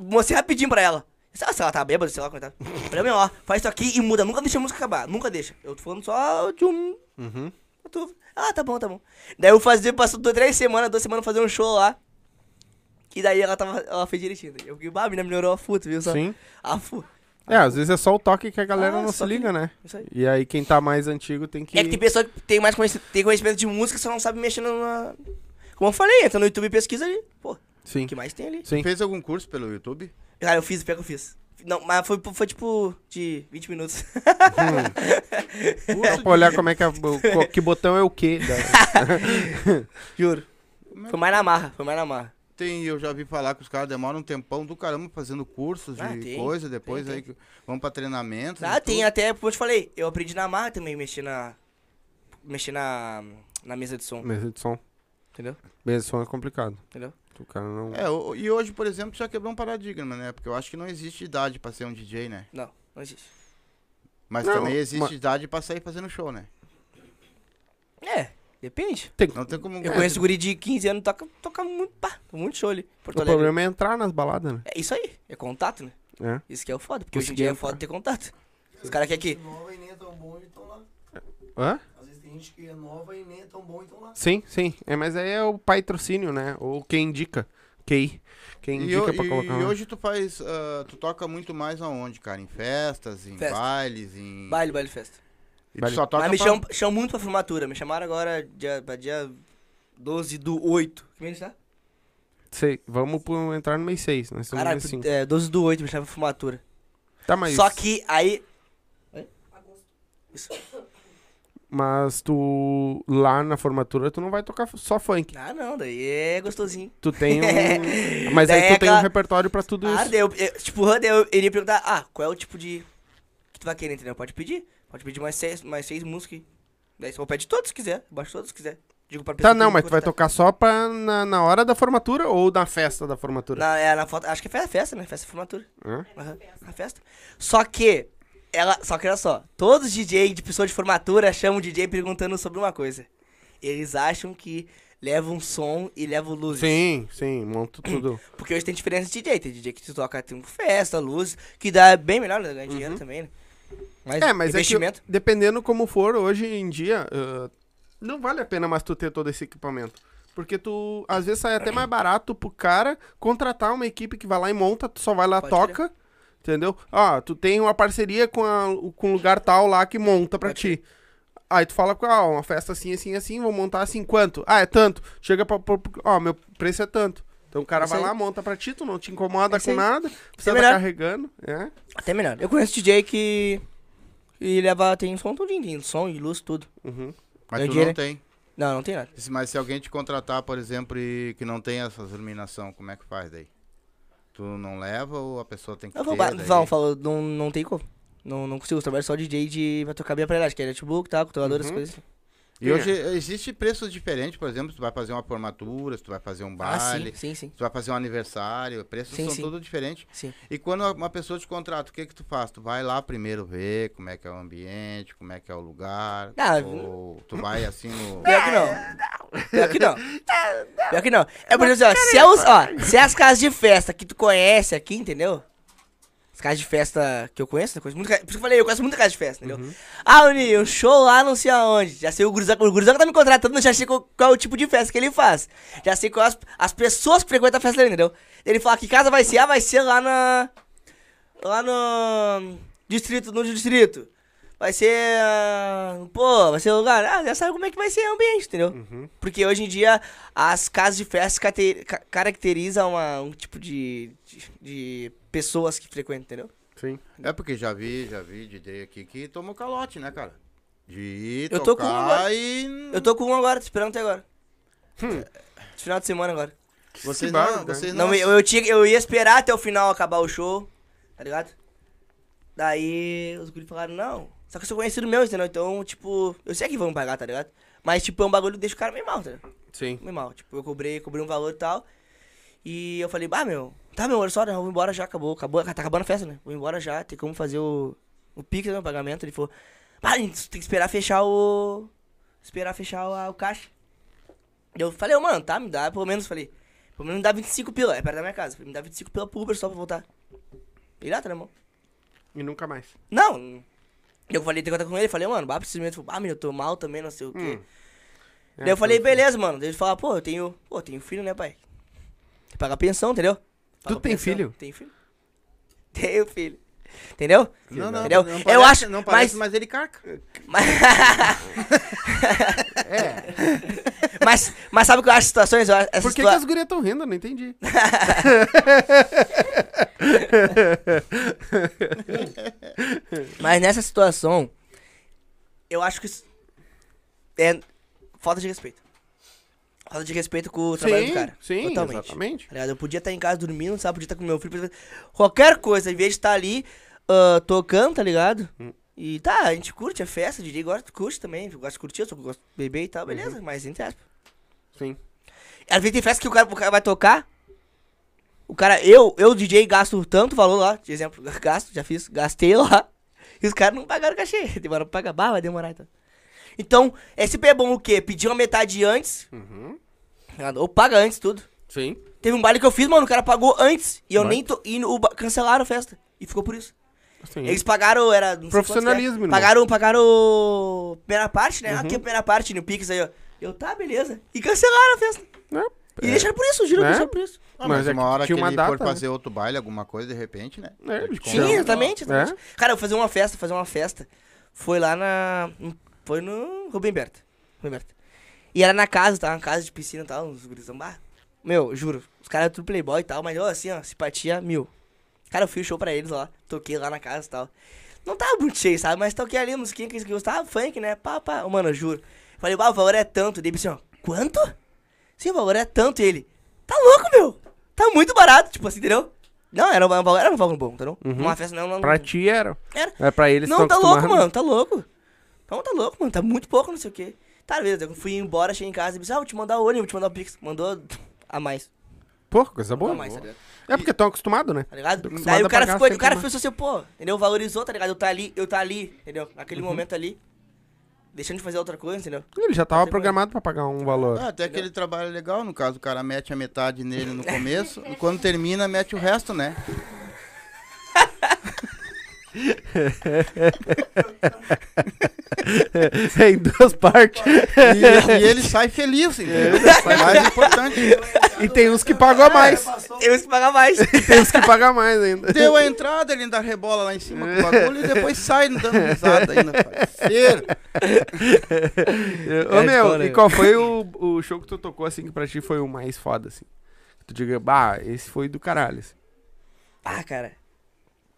Mostrei rapidinho pra ela. Lá se ela tá bêbada, sei lá como tá. Falei, meu, ó, faz isso aqui e muda. Nunca deixa a música acabar, nunca deixa. Eu tô falando só de um. Uhum. tô- Ah, tá bom, tá bom. Daí eu fazia, passou duas, três semanas, duas semanas fazer um show lá. E daí ela tava, ela fez direitinho. Eu fiquei, bah, a menina melhorou a futa, viu? Só. Sim. A fu. É, às vezes é só o toque que a galera Ah, não se só que- liga, né? Isso aí. E aí quem tá mais antigo tem que. É que tem pessoa que tem mais conhecimento, tem conhecimento de música, só não sabe mexer na. Como eu falei, entra no YouTube e pesquisa ali. Pô, Sim. o que mais tem ali? Sim. Fez algum curso pelo YouTube? Cara, eu fiz, pior que eu fiz. Não, mas foi, foi tipo de 20 minutos. Só pra olhar como é que é. Que botão é o quê? Juro. Foi mais na marra, foi mais na marra. Tem, eu já vi falar que os caras demoram um tempão do caramba fazendo cursos de Ah, tem, coisa, depois tem, aí que vão pra treinamento. Ah, tem até, como eu te falei, eu aprendi na marra também, mexer na. Mexer na. Na mesa de som, Mesa de som. entendeu? Mesa de som é complicado. Entendeu? O cara não. É, o- e hoje, por exemplo, já quebrou um paradigma, né? Porque eu acho que não existe idade pra ser um DJ, né? Não, não existe. Mas Não, também existe mas- idade pra sair fazendo show, né? É, depende. Tem... Não tem como. Eu conheço guri de 15 anos, toca, toca muito, pá, muito show ali. Porto O Alegre. problema é entrar nas baladas, né? É isso aí, é contato, né? É. Isso que é o foda, porque hoje em dia é foda ter contato. Os caras querem que. nova e nem é tão bom e estão lá. Hã? Às vezes tem gente que é nova e nem é tão bom e estão lá. Sim, sim. É, mas aí é o patrocínio, né? Ou quem indica. Quem, quem E, indica ho- pra e- colocar. e hoje tu faz. ah, tu toca muito mais aonde, cara? Em festas, em Festa. bailes, em. Baile, baile, festa. E Baile. só toca Mas me pra- chamam, chamam muito pra formatura. Me chamaram agora dia, pra dia 12 do 8. Que mês tá? Sei, vamos pro- entrar no mês 6. Nós estamos Caralho, mês 5. é, 12 do 8 me chamaram pra formatura. Tá, mas. Só que aí. Isso. Mas tu. Lá na formatura, tu não vai tocar só funk. Ah, não, daí é gostosinho. Tu tem um. Mas Daí aí é tu tem um aquela- repertório pra tudo Ah, isso. daí eu, eu- tipo, eu iria perguntar, ah, qual é o tipo de. que tu vai querer, entendeu? Pode pedir. Pode pedir mais seis, mais seis músicas. aí. Daí você pede todos se quiser. Baixa todos se quiser. Digo pra Tá, pessoa não, que mas tu vai tocar só pra, na, na hora da formatura ou na festa da formatura? Na, é, na foto, acho que é fe- festa, né? Festa formatura. Hã? Aham, na festa. Só que, ela, só que olha só, todos os DJ de pessoa de formatura chamam o DJ perguntando sobre uma coisa. Eles acham que levam som e levam luzes. Sim, sim, monto tudo. Porque hoje tem diferença de DJ. Tem DJ que tu toca tem festa, luz, que dá bem melhor, né? Ganha dinheiro também, né? Mas, É, mas é que, investimento. dependendo como for, hoje em dia, ah, não vale a pena mais tu ter todo esse equipamento. Porque tu, às vezes, sai até mais barato pro cara contratar uma equipe que vai lá e monta, tu só vai lá, Pode toca, entendeu? Ah, tu tem uma parceria com, a, com um lugar tal lá que monta pra Pode ti. Aí tu fala, ah, uma festa assim, assim, assim, vou montar assim, quanto? Ah, é tanto. Chega pra, ó, meu preço é tanto. Então o cara Isso vai aí. lá, monta pra ti, tu não te incomoda isso com aí. nada, você tá carregando, é. Até melhor. Eu conheço DJ que. E leva. Tem som tudinho, som e luz, tudo. Uhum. Mas Ganha tu não tem. Não, não tem nada. Mas se alguém te contratar, por exemplo, e que não tem essas iluminação, como é que faz daí? Tu não leva ou a pessoa tem que Eu vou, daí? vão, falo, não, não tem como. Não, não consigo, eu trabalho só DJ de. Vai tocar bem aparelhagem, que é notebook, tá? Controlador, essas Uhum. coisas assim. E hoje existe preços diferentes, por exemplo, se tu vai fazer uma formatura, se tu vai fazer um Ah, baile, sim, sim, sim. se tu vai fazer um aniversário, preços Sim, são sim. tudo diferentes. Sim. E quando uma pessoa te contrata, o que que tu faz? Tu vai lá primeiro ver como é que é o ambiente, como é que é o lugar, Ah, ou tu vai assim no... Pior que não. Pior que não. Pior que não. É por exemplo, ó, se é, os, ó, se é as casas de festa que tu conhece aqui, entendeu? As casas de festa que eu conheço, eu conheço muito, por isso que eu falei, eu conheço muita casa de festa, entendeu? Ah, Uni, um show lá não sei aonde. Já sei o Guruzaga, o Guruzaga tá me contratando, já sei qual, qual é o tipo de festa que ele faz. Já sei qual as, as pessoas que frequentam a festa dele, entendeu? Ele fala que casa vai ser, ah, vai ser lá na. Lá no. Distrito, no distrito. Vai ser. ah, Pô, vai ser lugar. Ah, já sabe como é que vai ser o ambiente, entendeu? Uhum. Porque hoje em dia as casas de festa caracterizam uma- um tipo de, de, de pessoas que frequentam, entendeu? Sim. É porque já vi, já vi DJ aqui que tomou calote, né, cara? De ir Eu tô com um agora. e... Eu tô com um agora, tô esperando até agora. Hum. Esse final de semana agora. Vocês não, barba, vocês Não, não... eu, eu, tinha, eu ia esperar até o final acabar o show, tá ligado? Daí os guris falaram, não. Só que eu sou conhecido meu, entendeu? Então, tipo, eu sei que vão pagar, tá ligado? Mas, tipo, é um bagulho que deixa o cara meio mal, tá ligado? Sim. Meio mal. Tipo, eu cobrei, cobrei um valor e tal. E eu falei, bah, meu, Tá, meu, olha só, né, eu vou embora já, acabou, acabou, tá acabando a festa, né? Vou embora já, tem como fazer o, o Pix, né, o pagamento. Ele falou, ah, tem que esperar fechar o... Esperar fechar o, o caixa. Eu falei, ô, mano, tá, me dá, pelo menos, falei, pelo menos me dá 25 pila, é perto da minha casa. Me dá 25 pila pro Uber só pra voltar. Pirata, né, irmão? E nunca mais. Não. Eu falei, tem que contar com ele, falei, mano, bah, preciso mesmo. Ah, meu, eu tô mal também, não sei o quê. Hum. Daí eu falei, beleza, mano. Daí ele falou, pô, eu tenho. Pô, eu tenho filho, né, pai? Tem que pagar pensão, entendeu? Paga tem pensão. filho? Tenho filho. Tenho filho. Entendeu? Não, não, Entendeu? não eu parece- acho. Não mas, parece, mas ele carca. mas, É. mas, mas sabe o que eu acho situações? Eu acho, Por que, que situa- as gurias estão rindo? Eu não entendi. Mas nessa situação, eu acho que isso é falta de respeito. Falta de respeito com o trabalho do cara. sim, Totalmente. exatamente. Tá? Eu podia estar em casa dormindo, sabe? Podia estar com meu filho. podia- Qualquer coisa, em vez de estar ali ah, tocando, tá ligado? Hum. E tá, a gente curte a festa, DJ gosta, curte também. Eu gosto de curtir, eu só gosto de beber e tal, Uhum. beleza, mas entre aspas. Sim. Às vezes tem festa que o cara, o cara vai tocar. O cara, eu, eu, DJ, gasto tanto valor lá, de exemplo, gasto, já fiz, gastei lá. E os caras não pagaram cachê. Demoraram pra pagar, bah, vai demorar então. Então, é sempre é bom o quê? Pedir uma metade antes, Uhum. ligado? ou paga antes tudo. Sim. Teve um baile que eu fiz, mano, o cara pagou antes. E eu Vai. nem tô. E o, cancelaram a festa. E ficou por isso. Sim. Eles pagaram, era. Profissionalismo, é. irmão. Pagaram, pagaram. Primeira parte, né? Uhum. Aqui a primeira parte no Pix aí, ó. Eu, tá, beleza. E cancelaram a festa. É. E deixaram por isso, juro, É? deixaram por isso. Ah, Mas mas é uma que hora que uma ele data, for né? fazer outro baile, alguma coisa, de repente, né? É. Sim, exatamente, exatamente. É? Cara, eu fazer uma festa, fazer uma festa. Foi lá na. Foi no Rubem Berta. Rubem Berta. E era na casa, tá? Na casa de piscina e tal, uns gurizão. Meu, juro, os caras tudo playboy e tal, mas eu assim, ó, simpatia mil. Cara, eu fiz show pra eles lá, toquei lá na casa e tal. Não tava muito cheio, sabe? Mas toquei ali a musiquinha que eles gostavam, funk, né? Pá, pá. Mano, eu juro. Falei, bah, o valor é tanto. Ele assim, ó, quanto? Sim, o valor é tanto. E ele, tá louco, meu? Tá muito barato, tipo assim, entendeu? Não, era um valor, era um valor bom, entendeu? Uhum. Uma festa não, não. Pra ti era. Era. É pra eles Não, tão tá louco, mano, tá louco. Não, tá louco, mano, tá muito pouco, não sei o quê. Tá, beleza, eu fui embora, cheguei em casa e disse, ah, vou te mandar o olho, vou te mandar o Pix. Mandou a mais. Pô, coisa boa. a mais, tá ligado? É porque estão acostumados, né? Tá ligado? Tô acostumado Daí o cara ficou, o cara pensou assim, pô, entendeu? Valorizou, tá ligado? Eu tá ali, eu tá ali, entendeu? Naquele Uhum. momento ali. Deixando de fazer outra coisa, entendeu? Ele já tava programado pra pagar um valor. Ah, até aquele trabalho legal, no caso, o cara mete a metade nele no começo, e quando termina, mete o resto, né? É, em duas partes. E, e ele sai feliz, entendeu? É mais importante. E tem uns que pagam a mais. Passou Eu que pagar mais. Tem uns que pagam mais ainda. Deu a entrada, ele ainda rebola lá em cima com o bagulho e depois sai dando risada ainda, parceiro. Ô, É, meu, e qual foi o, o show que tu tocou, assim, que pra ti foi o mais foda, assim? Que tu diga, bah, esse foi do caralho, assim. Ah, cara.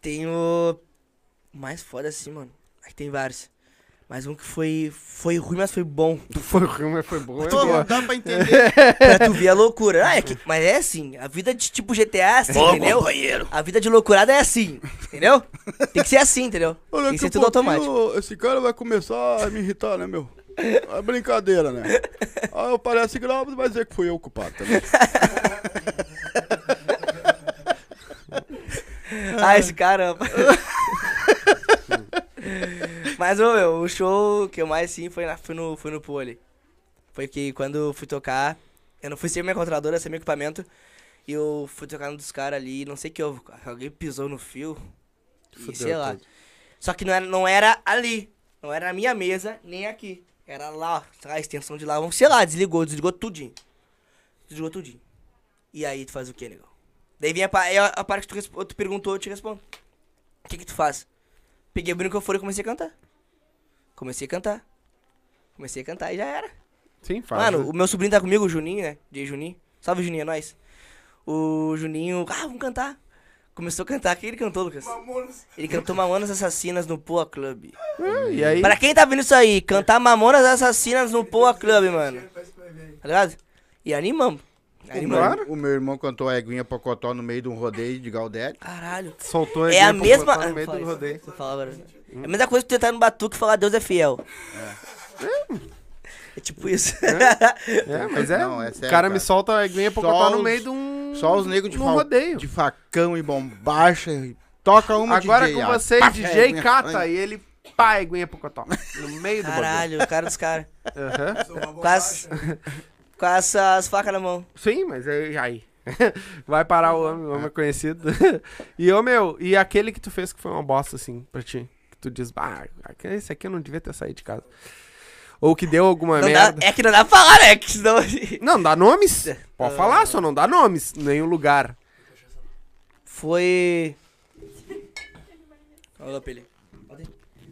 Tem o. o Mais foda assim, mano. Aqui tem vários. Mas um que foi. Foi ruim, mas foi bom. Foi ruim, mas foi bom. é Pô, boa. dá pra entender. pra tu ver a loucura. Ah, é que- mas é assim, a vida de tipo GTA é assim, entendeu? A vida de loucurada é assim, entendeu? Tem que ser assim, entendeu? Tem que ser tudo automático. Esse cara vai começar a me irritar, né, meu? É brincadeira, né? Ah, eu parece grave, vai dizer que fui eu o culpado também. Ah, esse caramba. Mas, ô, meu, o show que eu mais sim foi, na, foi no, foi no ali. Foi que quando eu fui tocar, eu não fui sem minha controladora, sem meu equipamento. E eu fui tocar um dos caras ali, não sei o que houve. Alguém pisou no fio. E Fudeu sei lá. Só que não era, não era ali. Não era na minha mesa, nem aqui. Era lá, ó, a extensão de lá. Sei lá, desligou, desligou tudinho. Desligou tudinho. E aí tu faz o que, negão? Daí vem a, a, a parte que tu, tu perguntou, eu te respondo. O que que tu faz? Peguei o microfone e comecei a cantar. Comecei a cantar. Comecei a cantar e já era. Sim, faz. Mano, o meu sobrinho tá comigo, o Juninho, né? DJ Juninho. Salve, Juninho, é nóis. O Juninho, ah, vamos cantar. Começou a cantar. O que ele cantou, Lucas? Mamonas. Ele cantou Mamonas Assassinas no Poa Club. É, e aí? Pra quem tá vendo isso aí, cantar Mamonas Assassinas no Poa Club, mano. Tá ligado? E animamos. O Animamos. O meu irmão cantou a Eguinha Pocotó no meio de um rodeio de Galdério. Caralho. Soltou É a pra mesma. botar no meio Ah, do rodeio. você fala agora. É a mesma coisa que tu tentar no batuque e falar Deus é fiel. É, tipo isso. É, mas é. Não, é o sério, cara me solta a aguinha pra botar no meio de um. Só os negros de, rodeio. de facão e bombacha. e Toca uma Agora DJ, com ah, vocês, pá, DJ é, Cata, e ele pá, e Pocotó. No meio do bagulho. Caralho, o cara dos caras. Aham. Sou uma Com as, com essas facas na mão. Sim, mas aí. aí. Vai parar o homem, o homem é conhecido. e, ô meu, e aquele que tu fez que foi uma bosta, assim, pra ti? Tu diz, bah, esse aqui eu não devia ter saído de casa. Ou que deu alguma Não dá, merda. é que não dá pra falar, né? Que senão... Não, dá nomes. Ah. Pode falar, só não dá nomes. Nenhum lugar. Foi. Olha Pele.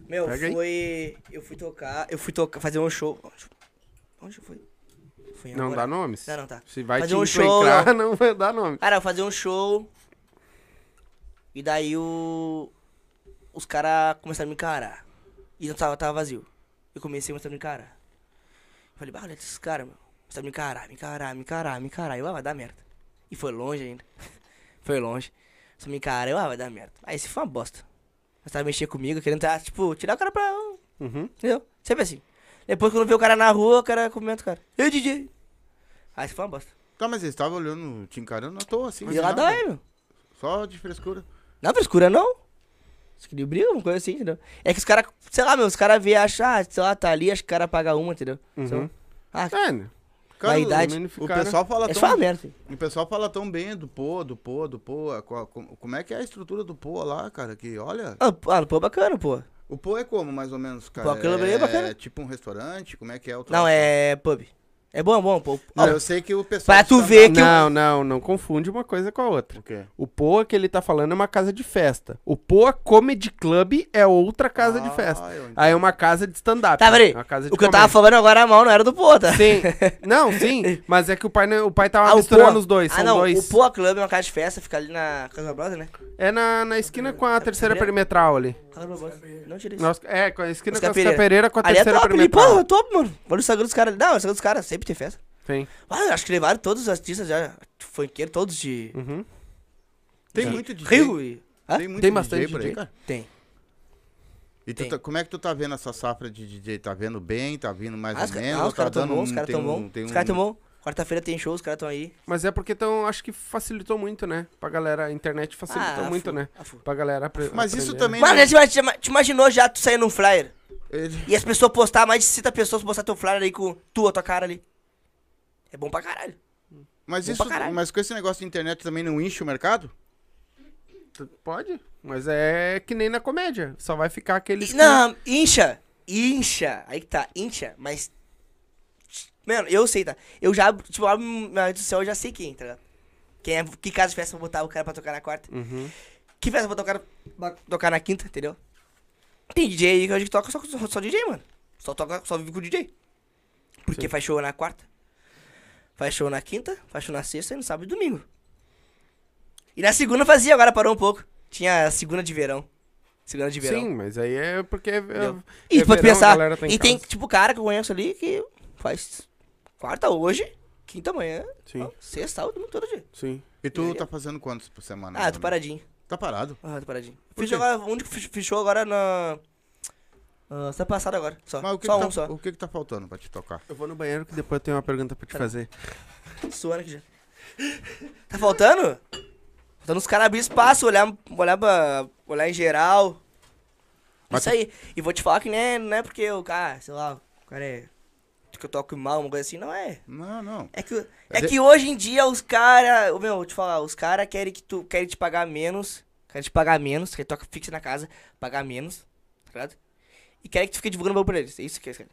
Meu, Pega aí. foi. Eu fui tocar. Eu fui tocar, fazer um show. Onde foi? Em Não agora? dá nomes. Não, não, tá. Se vai Fazer te um show, encrencar, não vai dar nome. Cara, eu fazia um show. E daí o. Os caras começaram a me encarar. E não tava, tava vazio. Eu comecei a começar a me encarar. Eu falei, bah, olha esses caras, meu. Começaram a me encarar, me encarar, me encarar, me encarar. Eu, ah, vai dar merda. E foi longe ainda. foi longe. Só me encarar, eu, ah, vai dar merda. Aí esse foi uma bosta. Começaram a mexer comigo, querendo, tá, tipo, tirar o cara pra. Uhum. Entendeu? Sempre assim. Depois quando vê o cara na rua, o cara cumprimenta o cara. Ei, DJ. Aí isso foi uma bosta. Tá, mas eles estavam olhando, te encarando à toa, assim. E sem lá daí, meu. Só de frescura. Não, frescura não. Briga, uma coisa assim, entendeu? É que os caras, sei lá, meu, os caras vê, acham, ah, sei lá, tá ali, acho que o cara paga uma, entendeu? Uhum. Então, ah, É, né? Cara, Vaidade. o, o pessoal fala é tão... merda. O pessoal fala tão bem do Pô, do Pô, do Pô. Como é que é a estrutura do Pô lá, cara? Que olha. Ah, pô, ah, pô, bacana, pô. O Pô é como, mais ou menos, cara? Pô, aquilo ali é bacana. tipo um restaurante? Como é que é o Não, é pub. É bom, é bom, pô. Não, Ó, eu sei que o pessoal. Pra tu stand-up- ver que Não, não, não confunde uma coisa com a outra. O quê? O Poa que ele tá falando é uma casa de festa. O Poa Comedy Club é outra casa de Ah, festa. eu entendi. Aí é uma casa de stand-up. Tá, peraí. É uma casa de O que eu tava comédia. falando agora a mão não era do pô, tá? Sim. Não, sim. Mas é que o pai, o pai tava Ah, misturando Poa. os dois. Ah, São não, dois. o Poa Club é uma casa de festa, fica ali na Casa Brother, né? É na, na esquina com a terceira Pereira? perimetral ali. Casa Brother. Não tirei isso. Nossa, é, com a esquina Oscar com a Pereira. Pereira com a Ali é terceira top, ali, perimetral. pô, top, mano. Olha o Instagram dos caras. Não, o Instagram dos caras sempre tem festa. Sim. Ah, acho que levaram todos os artistas já, funkeiro, todos de Uhum. Tem de muito DJ. Rio e... Hã? Tem muito Tem DJ bastante por aí, DJ. cara. Tem. E tu Tem. tá- como é que tu tá vendo essa safra de DJ? Tá vendo bem? Tá vindo mais Ah, ou menos? ah, ou os caras tá tão bons, os caras tem tão bons. tem Os caras tão bons. Quarta-feira tem show, os caras tão aí. Mas é porque tão, acho que facilitou muito, né? Pra galera, a internet facilitou Ah, muito, fu- né? ah, fu- Pra galera apre- Mas isso aprender, também. Mano, já te, te imaginou já tu sair num flyer ele- e as pessoas postar, mais de 60 pessoas postar teu flyer aí com tu, a tua cara ali. É bom pra caralho. Mas Bom isso, pra caralho. mas com esse negócio de internet também não enche o mercado? Pode, mas é que nem na comédia. Só vai ficar aqueles. E- que- Não, incha. Incha. Aí que tá, incha, mas. Mano, eu sei, tá? Eu já, tipo, abro minha rede social, eu já sei quem, tá ligado? Quem é, que casa de festa eu vou botar o cara pra tocar na quarta? Uhum. Que festa eu vou tocar, pra tocar na quinta, entendeu? Tem DJ aí que a gente toca só, só, só DJ, mano. Só toca, só vive com DJ. Porque Sim. faz show na quarta, faz show na quinta, faz show na sexta e no sábado e domingo. E na segunda fazia, agora parou um pouco. Tinha a segunda de verão. Segunda de verão. Sim, mas aí é porque. É, é E pode verão, pensar, tá e tem, casa. tipo, cara que eu conheço ali que faz quarta hoje, quinta manhã, Sim. ó, sexta, sábado, todo dia. Sim. E tu E aí? tá fazendo quantos por semana? Ah, tô ou menos? paradinho. Tá parado? Ah, tô paradinho. Por Fiz quê? agora, o único que show agora na... Ah, semana passada agora, só. Mas o que, só que um tá, só. o que que tá faltando pra te tocar? Eu vou no banheiro que depois eu tenho uma pergunta pra te Pera. fazer. Suando aqui já. Tá faltando? Faltando os caras abrir espaço, olhar, olhar, pra, olhar em geral. Mas Isso aí. E vou te falar que nem, não é porque o cara, sei lá, o cara é... Que eu toco mal, uma coisa assim, não é. Não, não. É que, é de- que hoje em dia os caras. Meu, vou te falar, os caras querem que tu querem te pagar menos. Querem te pagar menos, querem toca fixa na casa, pagar menos, tá ligado? E querem que tu fique divulgando bagulho pra eles. É isso que eles querem.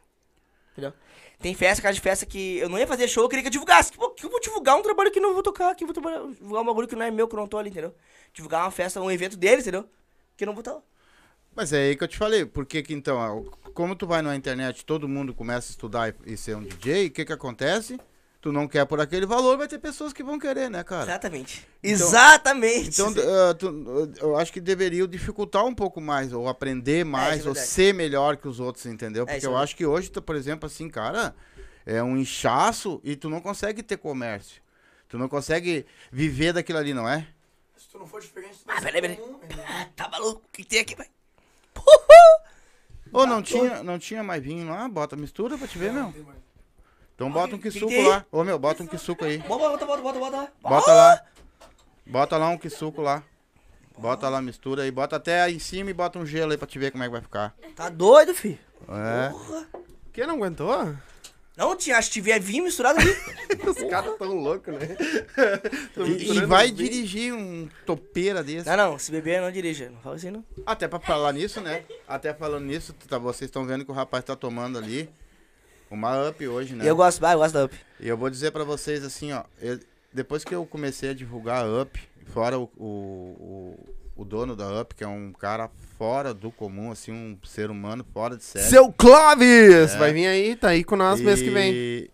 Entendeu? Tem festa, casa de festa que eu não ia fazer show, eu queria que eu divulgasse. Pô, que eu vou divulgar um trabalho que não vou tocar, que eu vou divulgar um bagulho que não é meu, que eu não tô ali, entendeu? Divulgar uma festa, um evento deles, entendeu? Que eu não vou estar lá. Mas é aí que eu te falei. Por que então, ó, como tu vai na internet, todo mundo começa a estudar e, e ser um DJ, o que que acontece? Tu não quer por aquele valor, vai ter pessoas que vão querer, né, cara? Exatamente. Então- Exatamente. Então, ah, tu- eu acho que deveria dificultar um pouco mais, ou aprender mais, isso é ou ser melhor que os outros, entendeu? É, Porque é eu acho que hoje, tu, por exemplo, assim, cara, é um inchaço e tu não consegue ter comércio. Tu não consegue viver daquilo ali, não é? Se tu não for diferente, tu Ah, peraí, ser peraí. comum? Ah, tá maluco? O que tem aqui, vai? Ou não tinha, não tinha mais vinho lá? Bota mistura pra te ver, meu. Então bota um que que suco tem? lá. Ô, meu, bota um que suco aí. Bota, bota, bota, bota, bota. Bota lá. Bota lá um que suco lá. Bota lá, mistura aí. Bota até aí em cima e bota um gelo aí pra te ver como é que vai ficar. Tá doido, filho? É. Quem não aguentou? Não tinha, acho que tiver vinho misturado ali. Os caras tão loucos, né? Tão E, e vai dirigir um topeira desse. não, não, se beber não dirija. Não fala assim, não. Até pra falar nisso, né? Até falando nisso, tá, vocês estão vendo que o rapaz tá tomando ali uma up hoje, né? Eu gosto, ah, eu gosto da Up. E eu vou dizer pra vocês assim, ó. eu- depois que eu comecei a divulgar a Up, fora o, o, o, o dono da Up, que é um cara fora do comum, assim, um ser humano fora de série. Seu Clóvis! É. Vai vir aí, tá aí com nós mês que vem. E,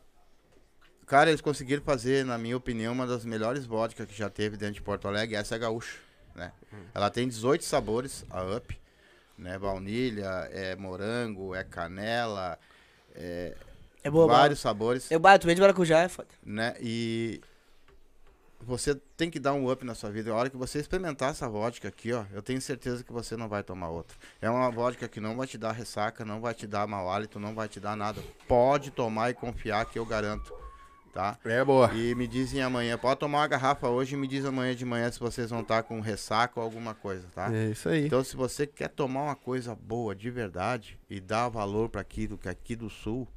Cara, eles conseguiram fazer, na minha opinião, uma das melhores vodkas que já teve dentro de Porto Alegre. Essa é a gaúcha, né? Ela tem 18 sabores, a Up, né? Baunilha, é morango, é canela, é É boa, vários sabores, Eu bato bem de maracujá, é foda. né? E você tem que dar um up na sua vida. A hora que você experimentar essa vodka aqui, ó, eu tenho certeza que você não vai tomar outra. É uma vodka que não vai te dar ressaca, não vai te dar mau hálito, não vai te dar nada. Pode tomar e confiar que eu garanto, tá? É boa. E me dizem amanhã, pode tomar uma garrafa hoje e me diz amanhã de manhã se vocês vão estar com ressaca ou alguma coisa, tá? É isso aí. Então, se você quer tomar uma coisa boa de verdade e dar valor para aquilo que é aqui do sul,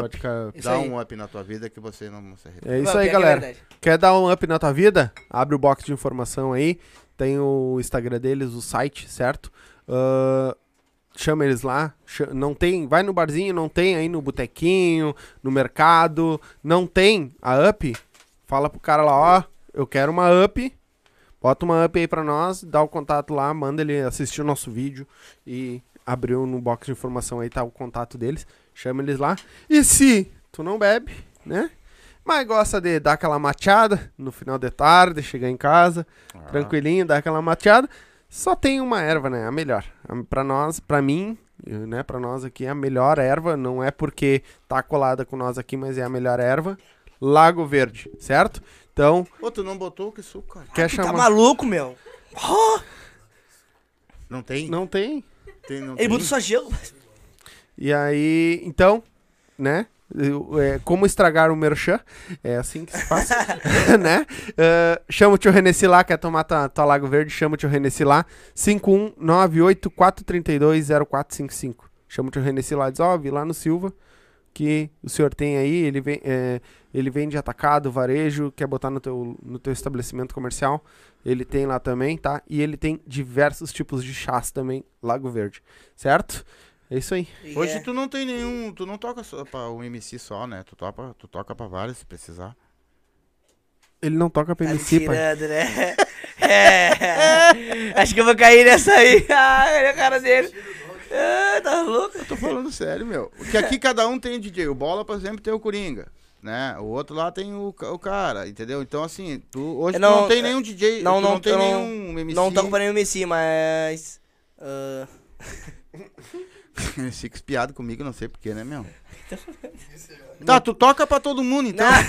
Vodka- Isso dá aí. um up na tua vida que você não se arrepende. É isso aí, galera. Quer dar um up na tua vida? Abre o box de informação aí. Tem o Instagram deles, o site, certo? Ah, chama eles lá. Não tem, vai no barzinho, não tem aí no botequinho, no mercado, não tem a up. Fala pro cara lá, ó, eu quero uma up. Bota uma up aí pra nós, dá o contato lá, manda ele assistir o nosso vídeo e abriu no box de informação aí tá o contato deles. Chama eles lá. E se tu não bebe, né? Mas gosta de dar aquela mateada no final de tarde, chegar em casa, Ah. tranquilinho, dar aquela mateada. Só tem uma erva, né? A melhor. A- Pra nós, pra mim, eh, né? Pra nós aqui, a melhor erva. Não é porque tá colada com nós aqui, mas é a melhor erva. Lago Verde, certo? Então, Ô, tu não botou o que suco, cara? quer tá chamar... maluco, meu? Oh, Não tem? Não tem. Tem não ele tem? botou só gelo. E aí, então, né? eu- é, como estragar o merchan? É assim que se faz, né? Ah, chama o tio Renessi lá, quer tomar tua, tua Lago Verde, chama o tio Renessi lá, 51984320455. Chama o tio Renessi lá, diz, ó, vi lá no Silva, que o senhor tem aí, ele, vem, é, ele vende atacado, varejo, quer botar no teu, no teu estabelecimento comercial, ele tem lá também, tá? E ele tem diversos tipos de chás também, Lago Verde, certo? É isso aí. E Hoje é- tu não tem nenhum. Tu não toca só pra um MC só, né? Tu, toca, tu toca pra vários se precisar. Ele não toca Tá me PMC, pai. tirando, né? É. Acho que eu vou cair nessa aí. Ah, olha a cara dele. Ah, tá louco? Eu tô falando sério, meu. Porque aqui cada um tem DJ. O Bola, por exemplo, tem o Coringa. Né? O outro lá tem o, o cara, entendeu? Então, assim, tu, hoje Eu tu não, não- tem nenhum DJ, não, não, não tem eu não- nenhum MC. Não toco pra nenhum MC, mas. Eles ficam espiados comigo, não sei porquê, né, meu? tá, tu toca pra todo mundo, então.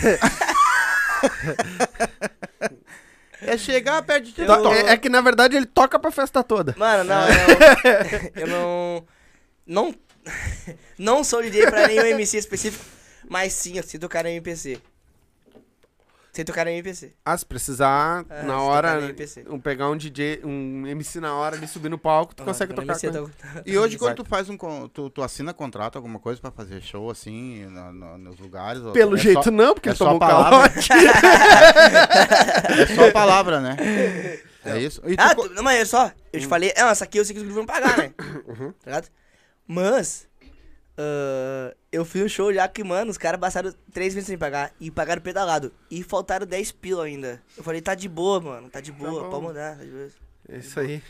é chegar perto de ti, To- toca. É, é que na verdade ele toca pra festa toda. Mano, não, eu, eu não. Não. Não sou DJ pra nenhum MC específico, mas sim, eu sei tocar em MPC. Sei tocar em MPC. Ah, se precisar, É, na se hora, um, pegar um DJ, um MC na hora ali subir no palco, tu Ah, consegue tocar com E hoje, quando tu faz um. Tu, tu assina contrato, alguma coisa pra fazer show assim, na- na- nos lugares? Pelo é jeito só- não, porque é só um palavra. calote. É só palavra, né? É isso? E tu Ah, tu- não, mas é só, eu te falei, é, essa aqui eu sei que os grupos vão pagar, né? Uhum. Tá ligado? Mas, ah, eu fiz um show já que, mano, os caras passaram três meses sem pagar e pagaram pedalado. E faltaram 10 pila ainda. Eu falei, tá de boa, mano, tá de boa, bom. pode mudar. tá de boa. É isso aí.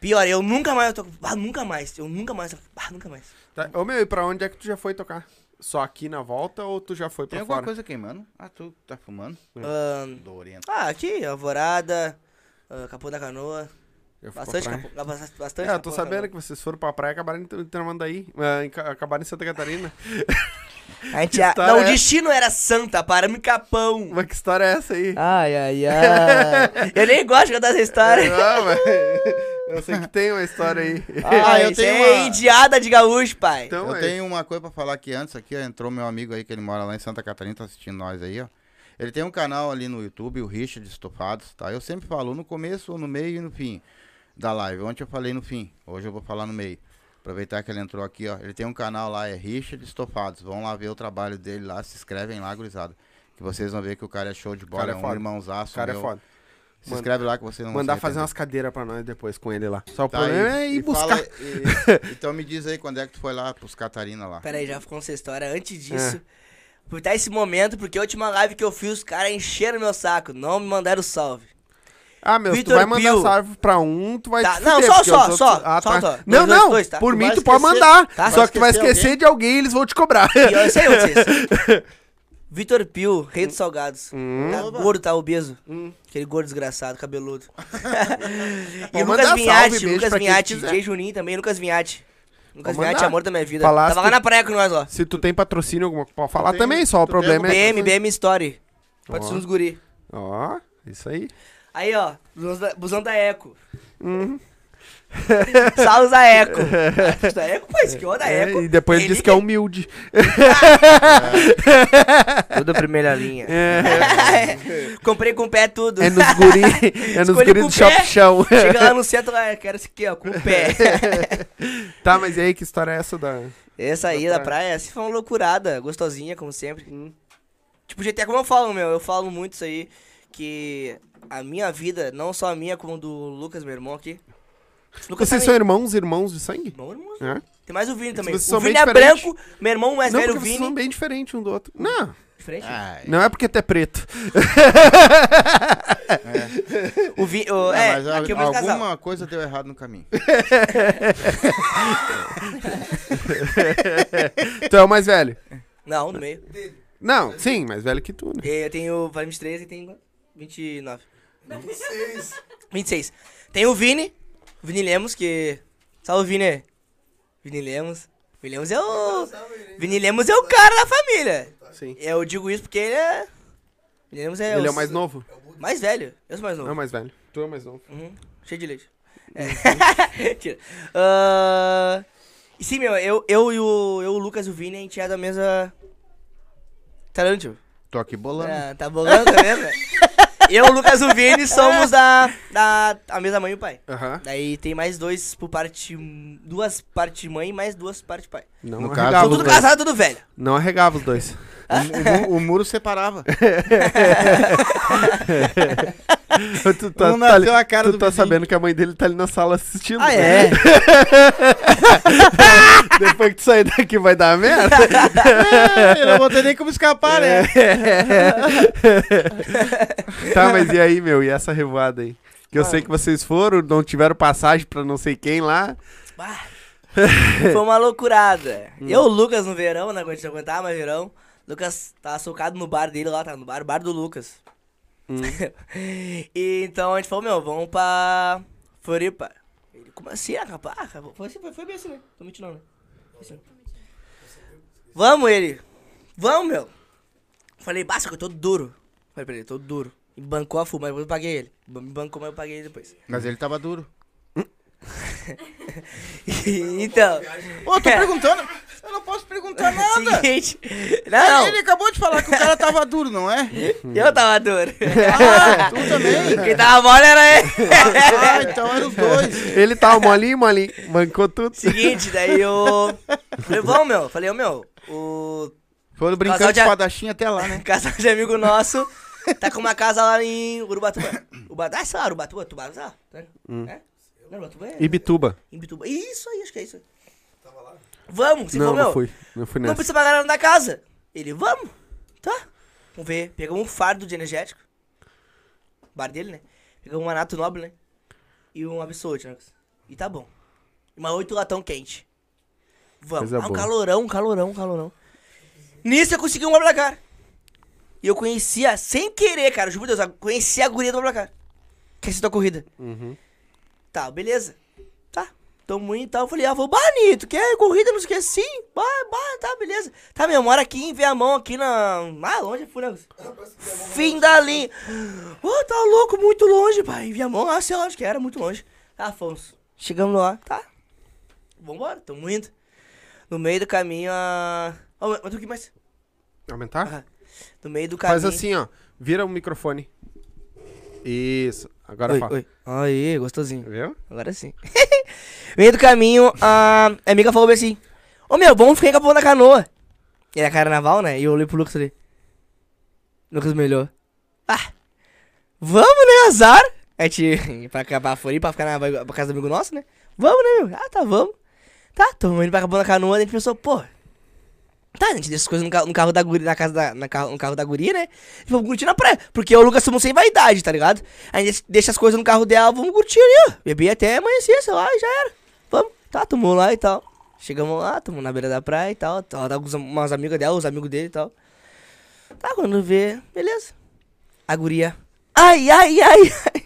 Pior, eu nunca mais toco. Ah, nunca mais. Eu nunca mais. Ah, nunca mais. Tá. Ô meu, e pra onde é que tu já foi tocar? Só aqui na volta ou tu já foi Tem pra alguma fora? coisa queimando? Ah, tu tá fumando? Ahn, Dorento. ah, aqui, Alvorada, Capô da Canoa. Eu fui pra Bastante. Bastante, bastante É, eu tô sabendo que vocês foram pra praia e acabaram em Tra- Tramandaí. ah, em Ca- acabaram em Santa Catarina. A gente, a- não, é o destino era Santa, paramos em Capão. Mas que história é essa aí? Ai, ai, ai. eu nem gosto de contar essa história. Não, mas... Eu sei que tem uma história aí. Ah, eu tenho é uma- indiada de gaúcho, pai. Então, eu é. tenho uma coisa pra falar aqui antes, aqui, ó, entrou meu amigo aí, que ele mora lá em Santa Catarina, tá assistindo nós aí, ó. Ele tem um canal ali no YouTube, o Richard Estofados, tá? Eu sempre falo no começo, no meio e no fim da live. Ontem eu falei no fim, hoje eu vou falar no meio. Aproveitar que ele entrou aqui, ó. Ele tem um canal lá, é Richard Estofados. Vão lá ver o trabalho dele lá, se inscrevem lá, gurizada. Que vocês vão ver que o cara é show de bola, Cara é é um foda. irmãozaço. O cara é meu. foda. Se Manda- inscreve lá que você não vai Mandar fazer umas cadeiras pra nós depois com ele lá. Só o Tá, problema e- é ir e buscar. fala- e- então me diz aí quando é que tu foi lá pros Catarina lá. Pera aí, já ficou essa história. Antes É. disso, aproveitar esse momento, porque a última live que eu fiz, os caras encheram meu saco. Não me mandaram salve. Ah, meu, se tu Vitor vai mandar Pio. salve pra um, tu vai Tá, te não, fuder, só, só, os outros- só, Ah, só, tá. só. Não, não, dois, tá? por Tu mim tu pode mandar. Tá? Só que tu vai esquecer alguém? de alguém e eles vão te cobrar. E eu sei vocês. Vitor Pio, rei dos salgados. Hum. Tá gordo, tá obeso. Aquele gordo desgraçado, cabeludo. e mandar Lucas Vinhati, Lucas Vinhati. DJ Juninho também, Lucas Vinhati. Lucas Vinhati, amor da minha vida. Falasse Tava lá na praia com nós, ó. Se tu tem patrocínio alguma pode falar tem- também, só o problema é... BM, BM Story. Pode ser uns guri. Ó, isso aí. Aí, ó, busão da, busão da Eco. Uhum. Salos da Eco. Ah, da Eco, pô, aqui é É, Eco. e depois ele Ele disse que é humilde. Tudo primeira linha. Comprei com o pé tudo. É nos guri, é nos guri do. Shop Chão. Chega lá no centro, lá, quero esse aqui, ó, com o pé. Tá, mas e aí, que história é essa da... Essa aí Da da praia, assim, foi uma loucurada, gostosinha, como sempre. Tipo, GT, como eu falo, meu, eu falo muito isso aí, que a minha vida, não só a minha, como do Lucas, meu irmão aqui. Lucas Vocês também. são irmãos, irmãos de sangue? Irmão, irmão. É? Tem mais o Vini também. Vocês O Vini é diferentes. branco, meu irmão mais não, velho, o porque vocês Vini. são bem diferentes um do outro. Não, Diferente? Ai. não é porque tu é preto. O Vini, o, Não, é, mas a- aqui é o mesmo alguma casal. coisa deu errado no caminho. Tu é o mais velho. Não, no meio. Não, sim, mais velho que tu, né? Eu tenho 23 e tem 29. 26. 26. Tem o Vini, o Vini Lemos, que... Salve, Vini. Vini Lemos. Vini Lemos é o... Vini Lemos é o cara da família. Sim. Eu digo isso porque ele é... Vini Lemos é Ele é o mais novo? mais velho. Eu sou mais novo. é o mais velho. Tu é o mais novo. Uhum. Cheio de leite. É. Mentira. Ah, e sim, meu, eu, eu e o, eu, o Lucas e o Vini, a gente é da mesma... Tarantio. Tô aqui bolando. Ah, tá bolando, tá vendo? eu, o Lucas e o Vini somos da, da a mesma mãe e o pai. Aham. Daí tem mais dois por parte. Duas parte mãe e mais duas parte pai. Não No arregava caso, os Tudo dois. casado, tudo velho. Não arregava os dois. O, o mu- o muro separava. tu tá, tá a cara tu tá vizinho. sabendo que a mãe dele tá ali na sala assistindo. Ah, né? é? Depois que tu sair daqui vai dar merda. É, eu não vou ter nem como escapar, né? tá, mas e aí, meu? E essa revoada aí? Que eu Mano. sei que vocês foram, não tiveram passagem pra não sei quem lá. Bah. Foi uma loucurada. Eu, e o Lucas no verão, né? Quando a gente não aguentava mais verão. Lucas tava socado no bar dele lá, tá no bar, o bar do Lucas. e então a gente falou, meu, vamos pra Floripa. Ele, como assim, rapaz? Foi, assim, foi, foi bem assim, né? Tô mentindo, né? Foi assim. Vamos, ele. Vamos, meu. Falei, basta que eu tô duro. Falei pra ele, tô duro. E bancou a fuma, mas eu paguei ele. Me bancou, mas eu paguei ele depois. Mas ele tava duro. então. Ô, tô perguntando. Eu não posso perguntar nada. Seguinte. Não, Ele acabou de falar que o cara tava duro, não é? eu tava duro. Ah, tu também. Quem tava mole era ele. Ah, então eram os dois. Ele tava molinho, molinho. Bancou tudo. Seguinte, daí eu. Falei, vamos, meu. Falei, ô, meu, o Foram brincando de espadachim até lá, né? casal de amigo nosso tá com uma casa lá em Urubatuba. Ubatuba, ah, sei lá, Urubatuba, Tubarão, sei lá. né? É? Não, Urubatuba é. Ibituba. Em Bituba. Isso aí, acho que é isso. Vamos, você Não, falou, não fui. Não fui Não nessa. precisa pagar nada na casa. Ele, vamos. Tá. Vamos ver. Pegamos um fardo de energético. Bar dele, né? Pegamos um anato nobre, né? E um absolute, né? E tá bom. Uma oito latão quente. Vamos. Coisa Ah, um boa. calorão, um calorão, um calorão. Nisso eu consegui um Blablacar. E eu conhecia, sem querer, cara, juro por Deus, eu conhecia a guria do Blablacar. Que acertou a corrida. Uhum. Tá, beleza. Tamo indo e tal. Eu falei, ah, vou banito, quer corrida, não sei o que, sim. Bah, bah, tá, beleza. Tá, meu, mora aqui em Viamão, aqui na. Ah, longe, né? Fim da linha. Ô, tá louco, muito longe, pai. Viamão, ah, sei lá onde que era, muito longe. Tá, fomos. Chegamos lá, tá. Vambora, tamo indo. No meio do caminho, a. Ó, Aumenta um pouquinho mais. Aumentar? Aham. No meio do caminho. Faz assim, ó. Vira o microfone. Isso. Agora Oi, fala. oi. Aí, gostosinho. Viu? Agora sim. meio do caminho, a amiga falou bem assim: Ô meu, vamos ficar em da Canoa. E era carnaval, né? E eu olhei pro Lucas ali. Lucas me olhou. Ah, vamos, né, azar? A gente, pra acabar a pra ficar na pra casa do amigo nosso, né? Vamos, né, meu? Ah, tá, vamos. Tá, tamo indo pra da Canoa, a gente pensou, pô. Tá, a gente deixa as coisas no carro, no carro da guria, na casa da, na carro, no carro da guria, né? E vamos curtir na praia. Porque o Lucas somos sem vaidade, tá ligado? A gente deixa as coisas no carro dela, vamos curtir ali, ó. Beber até amanhecer, sei lá, e já era. Vamos, tá, tamo lá e tal. Chegamos lá, tamo na beira da praia e tal. Ela tá com umas amigas dela, os amigos dele e tal. Tá, quando vê, beleza. A guria. Ai, ai, ai, ai.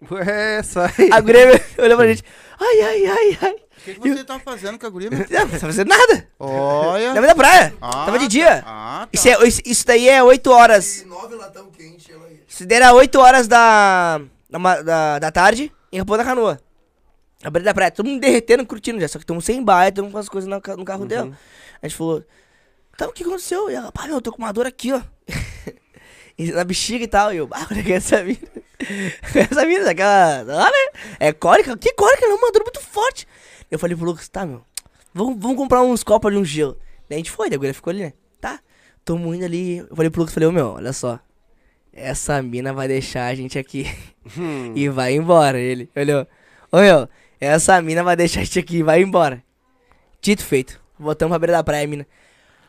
Ué, sai. A guria olhou pra gente. Ai, ai, ai, ai. O que, que você tá fazendo com a guria? meu? Não, não tá fazendo nada. Olha. Na beira da praia. Ah, Tava de dia. Ah, tá. Isso, é, isso, isso daí é 8 horas. E nove latão quente, ela ia. Se der a 8 horas da, da, da, da tarde, em Capão da Canoa. Na beira da praia, todo mundo derretendo, curtindo já. Só que estamos sem baia, estamos com as coisas no, no carro dela. A gente falou, tá, o que aconteceu? E ela, pá, meu, eu tô com uma dor aqui, ó. Na bexiga e tal. E eu, ah, onde é que é essa mina? essa mina, daquela, lá, né? É cólica? Que cólica? É uma dor muito forte. Eu falei pro Lucas, tá, meu, vamos, vamos comprar uns copos ali, um gelo. Daí a gente foi, daí a guria ficou ali, né? Tá, tamo indo ali. Eu falei pro Lucas, falei, ô, meu, olha só. Essa mina vai deixar a gente aqui Hum. e vai embora. Ele olhou, ô, meu, essa mina vai deixar a gente aqui e vai embora. Dito feito. Voltamos pra beira da praia, mina.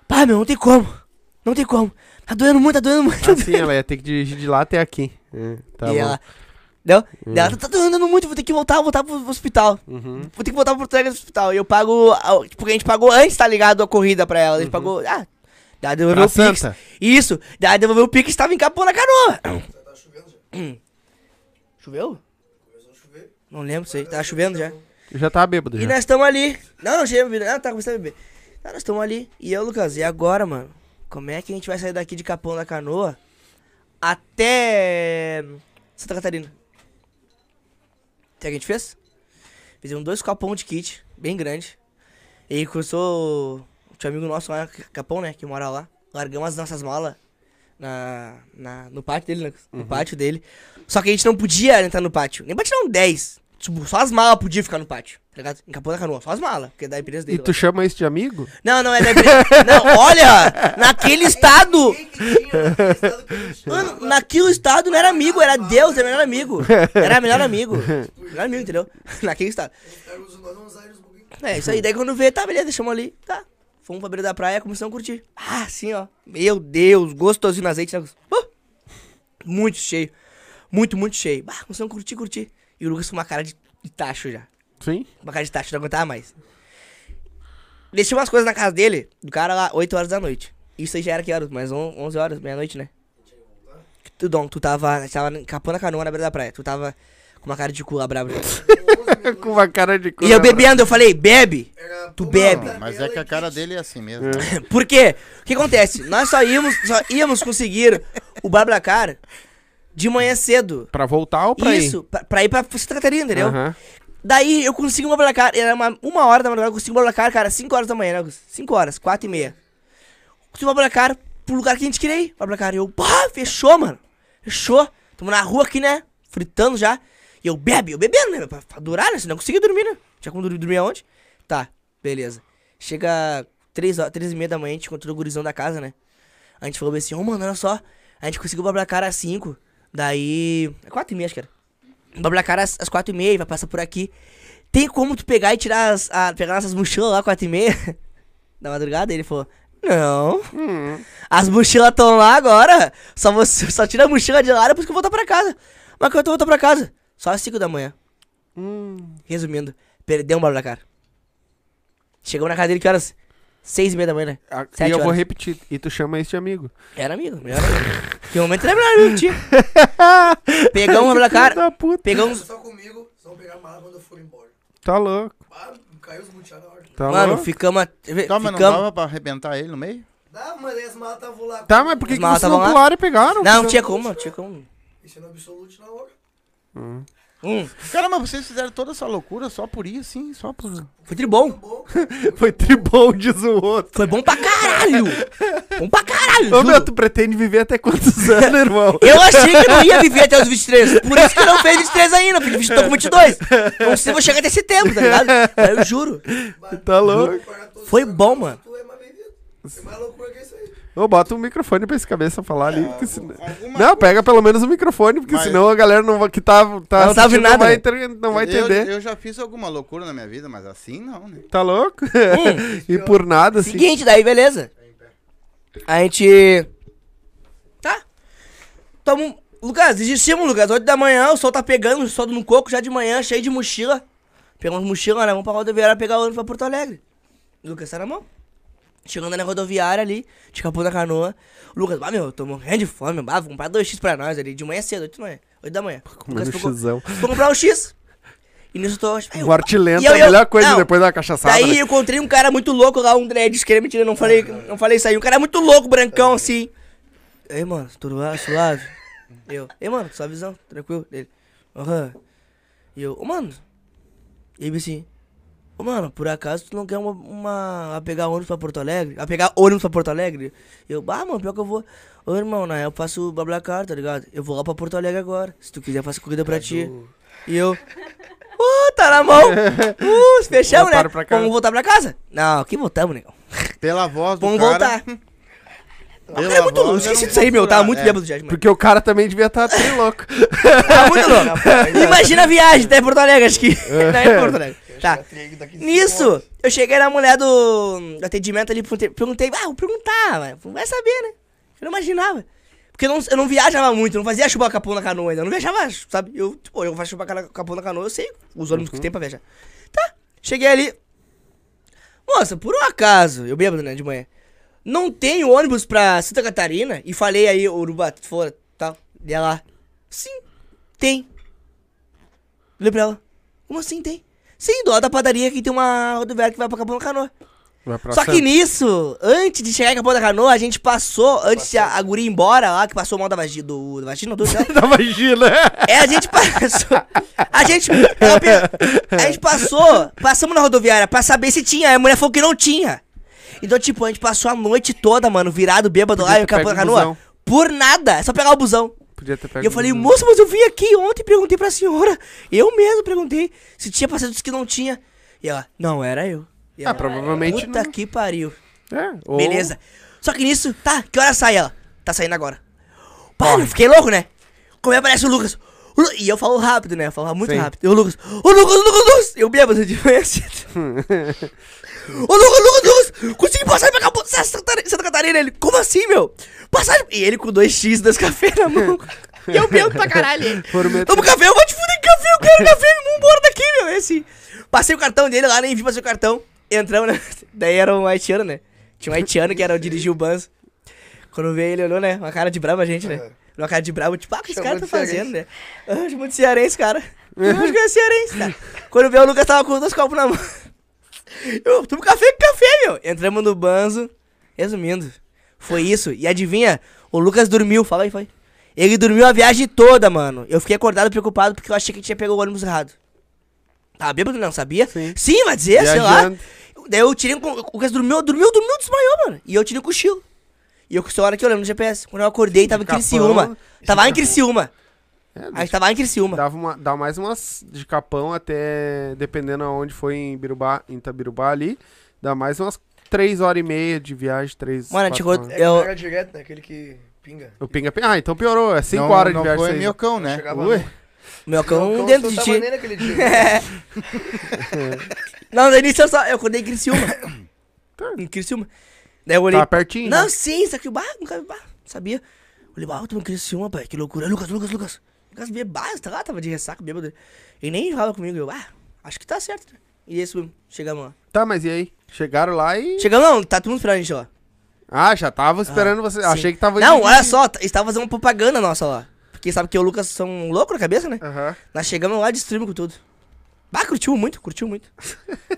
Pá, meu, não tem como. Não tem como. Tá doendo muito, tá doendo muito. tá Assim, ela ia ter que dirigir de lá até aqui. É, tá e bom. ela. Deu? Daí Ela tá doendo muito, vou ter que voltar, voltar pro hospital. Uhum. Vou ter que voltar pro Alegre do hospital. E eu pago. a- Tipo, a gente pagou antes, tá ligado? A corrida pra ela. A gente pagou. Ah, daí devolveu Pra o Pix. Isso, daí devolveu o Pix tava em Capão na canoa. Tá chovendo já. Choveu? Começou a chover. Não lembro, sei. Tava chovendo já. Já tava bêbado E já. nós estamos ali. Não, não cheguei a beber. Ah, tá começando a beber. Não, nós estamos ali. E eu, Lucas, e agora, mano? Como é que a gente vai sair daqui de Capão da Canoa até Santa Catarina? Que a gente fez? Fizemos dois copão de kit, bem grande. E começou. Tinha um amigo nosso lá, Capão, né? Que mora lá. Largamos as nossas malas na, na, no pátio dele, né? No pátio dele. Só que a gente não podia entrar no pátio. Nem pra tirar um 10. Tipo, só as malas podiam ficar no pátio, tá ligado? Em Capão da Canoa, só as malas, porque é da empresa E dele. tu lá. chama isso de amigo? Não, não, é da empresa. não, olha! Naquele estado! Mano, naquele estado não era amigo, era Deus, era melhor amigo. Era melhor amigo. Melhor amigo, entendeu? Naquele estado. É, isso aí. Daí quando vê, tá, beleza, deixamos ali. Tá. Fomos pra beira da praia, começamos a curtir. Ah, assim, ó. Meu Deus, gostosinho no azeite, né? Uh, muito cheio. Muito, muito cheio. Bah, começamos a curtir, curtir. E o Lucas com uma cara de, de tacho já. Sim. Uma cara de tacho, não aguentava mais. Deixei umas coisas na casa dele, do cara lá, 8 horas da noite. Isso aí já era que horas? Mais on- 11 horas, meia-noite, né? Tu, Dom, tu tava, tava capando a canoa na beira da praia. Tu tava com uma cara de cu lá brabo. Com uma cara de cu. E eu bebendo, eu falei, bebe. Tu bebe. batata, Mas é que a cara dele é assim mesmo. Por quê? O que acontece? Nós só íamos, só íamos conseguir o Blablacar de manhã cedo. Pra voltar ou pra Isso, pra, pra ir pra Santa Catarina, ir? entendeu? Aham. Daí eu consegui uma Blablacar, era uma, uma hora da madrugada, eu consegui uma Blablacar, cara, 5 horas da manhã, né? Augusto? 5 horas, 4 e meia. Consegui uma Blablacar pro lugar que a gente queria ir. Blablacar, e eu, pá, fechou, mano. Fechou. Tamo na rua aqui, né? Fritando já. E eu bebe, eu bebendo, né? Pra, pra durar, né? Senão eu consegui dormir, né? Tinha como dormir, dormir aonde? Tá, beleza. Chega 3 horas, 3 e meia da manhã, a gente encontrou o gurizão da casa, né? A gente falou assim, ô mano, olha só. A gente conseguiu Blablacar às 5. Daí. 4 e meia, acho que era. Blablacar às, às 4 e meia, vai passar por aqui. Tem como tu pegar e tirar as. A, pegar nossas mochilas lá, 4 e meia? Da madrugada? Ele falou, não. Hum. As mochilas estão lá agora. Só você só tira a mochila de lá depois que eu voltar pra casa. Mas que eu tô voltando pra casa. Só às 5 da manhã. Hum. Resumindo, perdeu um Blablacar. Chegamos na casa dele que horas? 6 e meia da manhã, né? Ah, E eu vou horas. repetir. E tu chama isso de amigo. Era amigo, melhor amigo. que momento era melhor amigo, tio. Pegamos um da puta. Pegamos. Só comigo, vocês vão pegar mala quando eu for embora. Tá louco. Ah, caiu os butiá na hora. Tá Mano, louco. ficamos. Tá, mas não ficamos... dava pra arrebentar ele no meio? Dá, mas aí as malas estavam lá. Tá, mas por que, que malas vocês não lá? pularam e pegaram? Não, não tinha como, não tinha como. Isso é no absoluto na hora. Hum. Hum, Cara, mas vocês fizeram toda essa loucura só por ir, assim, só por. foi tri bom. Bom, Foi tribom, diz o outro. Foi bom pra caralho. bom pra caralho. Ô, meu, tu pretende viver até quantos anos, irmão? Eu achei que não ia viver até os 23. Por isso que não fez 23 ainda, porque tô com 22. Não sei se vou chegar até setembro, tá ligado? Eu juro. Tá louco? Foi bom, mano. Tu é. É mais loucura que isso aí. Ô, bota um microfone pra esse cabeça falar ali. que se- alguma Não, pega pelo menos o microfone, porque Mas- senão a galera não vai, que tá, tá Não assistindo nada, não vai, né? enter- não vai Eu, entender. eu já fiz alguma loucura na minha vida, mas assim não, né? Tá louco? Hum. e por nada, assim. Seguinte, daí beleza. A gente. Tá. Tamo. Lucas, desistimos, Lucas. 8 da manhã, o sol tá pegando, o sol no coco já de manhã, cheio de mochila. Pegamos mochila, né? Vamos pra rodoviária pegar o ônibus pra Porto Alegre. Lucas tá na mão. Chegando na rodoviária ali, de Capão da Canoa. Lucas, ah, meu, eu tô morrendo de fome, bah, vou comprar 2x pra nós ali, de manhã cedo, 8 da manhã. 8 da manhã. Comendo Lucas ficou- xizão. Vou comprar um X. E nisso eu tô. Aí eu- Morte lenta eu- é a melhor eu- coisa não. depois da cachaçada. Daí né? eu encontrei um cara muito louco lá, um dread, que era mentira, não falei, não falei isso aí. Um cara muito louco, brancão, assim. Ei, mano, tudo lá, suave? Eu, ei, mano, sua visão, tranquilo? Ele, aham. E eu, ô, mano. E ele assim, ô, mano, por acaso tu não quer uma, uma, a pegar ônibus pra Porto Alegre? A pegar ônibus pra Porto Alegre? E eu, ah, mano, pior que eu vou. Ô, irmão, na real, eu faço o Bablacar, tá ligado? Eu vou lá pra Porto Alegre agora. Se tu quiser, eu faço corrida pra ti. E eu, uh, tá na mão. Uh, fechamos, né? Voltaram pra casa. Vamos voltar pra casa? Não, aqui voltamos, negão. Pela voz do Vamos cara. voltar. Pela cara é muito louco. Esqueci disso aí, meu. Tava muito é. bêbado já, mano. Porque o cara também devia estar tá louco. Tava muito louco. Imagina a viagem até Porto Alegre, acho que. Não é Porto Alegre. Tá. Nisso, eu cheguei na mulher do, do atendimento ali, perguntei, ah, vou perguntar, mas vai saber, né? Eu não imaginava. Porque eu não, eu não viajava muito, eu não fazia chubar capão na canoa ainda. Eu não viajava, sabe? Eu, tipo, eu faço capão na canoa, eu sei os ônibus que tem pra viajar. Tá, cheguei ali. Moça, por um acaso, eu bêbado, né, de manhã. Não tem ônibus pra Santa Catarina? E falei aí, Urubá, fora, tal. E ela, sim, tem. Falei pra ela, como assim tem? Sim, do lado da padaria que tem uma rodoviária que vai pra Capão da Canoa. Só que nisso, antes de chegar em Capão da Canoa, a gente passou, antes de a, a guria ir embora lá, que passou mal da vagina, do, da vagina, do céu. Da vagina. É, a gente passou. A gente. ela A gente passou. Passamos na rodoviária pra saber se tinha. A mulher falou que não tinha. Então, tipo, a gente passou a noite toda, mano, virado, bêbado lá em Capão da Canoa. Por nada. É só pegar o busão. Podia ter pego E eu falei, moça, mas eu vim aqui ontem e perguntei pra senhora. Eu mesmo perguntei se tinha passado que não tinha. E ela, não, era eu. E Ah, ela, provavelmente Puta não. que pariu. É, ou- Beleza. Só que nisso, tá, que hora sai ela? Tá saindo agora. Pá, eu fiquei louco, né? Como aparece o Lucas? O Lu- E eu falo rápido, né? Eu falo muito Sim. rápido. E o Lucas, ô Lucas, Lucas, Lucas! Eu bêbado de manhã cedo. Ô Lucas, Lucas, Lucas! Consegui passar pra Capão Santa Catarina- Santa Catarina. Ele, como assim, meu? Passagem. E ele com dois X, dois café na mão. E eu bêbado pra caralho. Toma café, eu vou te fuder em café, eu quero café, vamos embora daqui, meu. É assim. Passei o cartão dele lá, nem vi passei o cartão. Entramos, né? Daí era um haitiano, né? Tinha um haitiano que era o dirigir o banzo. Quando veio, ele olhou, né? Uma cara de bravo a gente, né? Uma cara de bravo, tipo, ah, o que esse cara tá fazendo, né? Ah, chamou de cearense, cara. Eu acho que é cearense, tá? Quando veio, o Lucas tava com dois copos na mão. Eu, toma café com café, meu. Entramos no banzo. Resumindo, foi isso. E adivinha? O Lucas dormiu, fala aí, foi. Ele dormiu a viagem toda, mano. Eu fiquei acordado preocupado porque eu achei que tinha pegado o ônibus errado. Tava bêbado, não, sabia? Sim. vai dizer, sei lá. Viajando. Daí eu tirei um. O Lucas dormiu, dormiu, dormiu, desmaiou, mano. E eu tirei um cochilo. E eu, essa hora que eu lembro no GPS. Quando eu acordei, tava em. Criciúma. Tava lá em Criciúma. É, Aí tava lá em Criciúma. Dava uma, dá mais umas de capão até, dependendo aonde foi em Birubá, em Itabirubá ali, dá mais umas três horas e meia de viagem, três, Mano, quatro chegou- horas. É que Eu- pega direto, né? Aquele que pinga. O pinga, pinga. Ah, então piorou, é cinco não, horas de não viagem. foi meu cão, né? Ui. Meu cão Cão dentro de ti. dia. Não, no início eu só. Eu acordei em Criciúma. em Criciúma. Daí eu olhei. Tá pertinho, Não, né? sim, isso aqui, bah, nunca bah, sabia. Eu Olhei, eu tô em Criciúma, pai, que loucura. Lucas, Lucas, Lucas. Veio, bah, tá lá, tava de ressaca, bêbado. E nem fala comigo. Eu, ah, acho que tá certo. E esse mesmo, chegamos lá. Tá, mas e aí? Chegaram lá e... Chegamos, não, tá todo mundo esperando a gente lá. Ah, já tava esperando você. sim. Achei que tava Não, de- olha só, eles estavam fazendo uma propaganda nossa lá. Porque sabe que eu e o Lucas são loucos na cabeça, né? Aham. Nós chegamos lá e destruímos com tudo. Ah, curtiu muito, curtiu muito.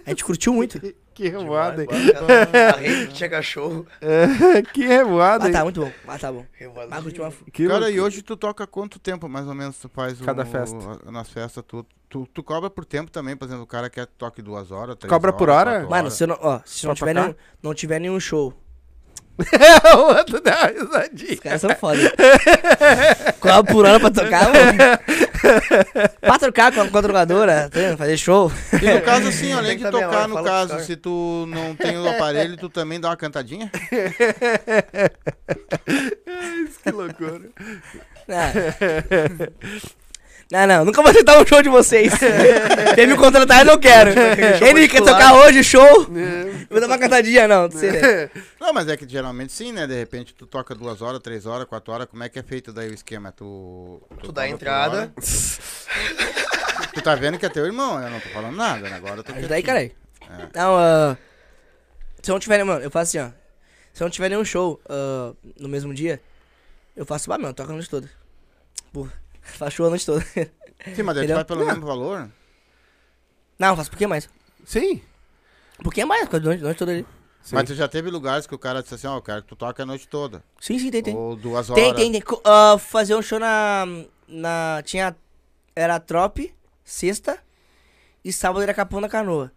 A gente curtiu muito. Que revoada, hein? A rede cachorro. É, que revoada, Ah, hein? tá, muito bom. Ah, tá bom. Revoada Ah, curtiu uma... Que Cara, e hoje tu toca quanto tempo, mais ou menos, tu faz o- Cada festa. a- nas festas, tu, tu, tu cobra por tempo também, por exemplo, o cara quer que toque duas horas, três Cobra horas, por hora? Mano, horas. se, não, ó, se não tiver, nenhum, não tiver nenhum show, É, o outro dá uma risadinha. os caras são foda. Qual por hora pra tocar, mano? pra tocar com a, com a drogadora, tá fazer show. E no caso, assim, além de tocar, hora, no caso, se tu não tem o aparelho, tu também dá uma cantadinha? Que loucura. Não, não, nunca vou aceitar um show de vocês. Quem me contratar, eu não quero. Quem me quer tocar hoje, show, eu vou dar uma cantadinha, não. não né? Não, mas é que geralmente sim, né? De repente tu toca duas horas, três horas, quatro horas, como é que é feito daí o esquema? Tu, Tu dá a entrada. Tu tá vendo que é teu irmão, eu não tô falando nada, né? Agora eu tô Ajuda aí, quietinho. caralho. Não, ah, se eu não tiver, mano, eu faço assim, ó. Se eu não tiver nenhum show ah, no mesmo dia, eu faço, bah, mano, toca a noite toda. Porra, faço show a noite toda. Sim, mas daí tu Entendeu? vai pelo Não. mesmo valor? Não, eu faço um pouquinho mais. Sim. Um pouquinho mais, porque a noite, toda ali. Sim. Mas tu já teve lugares que o cara disse assim, ó, eu quero que tu toque a noite toda. Sim, sim, tem, tem. Ou duas horas. Tem, tem, tem. Co- ah, fazer um show na. na tinha. Era Trop, sexta. E sábado era Capão da Canoa.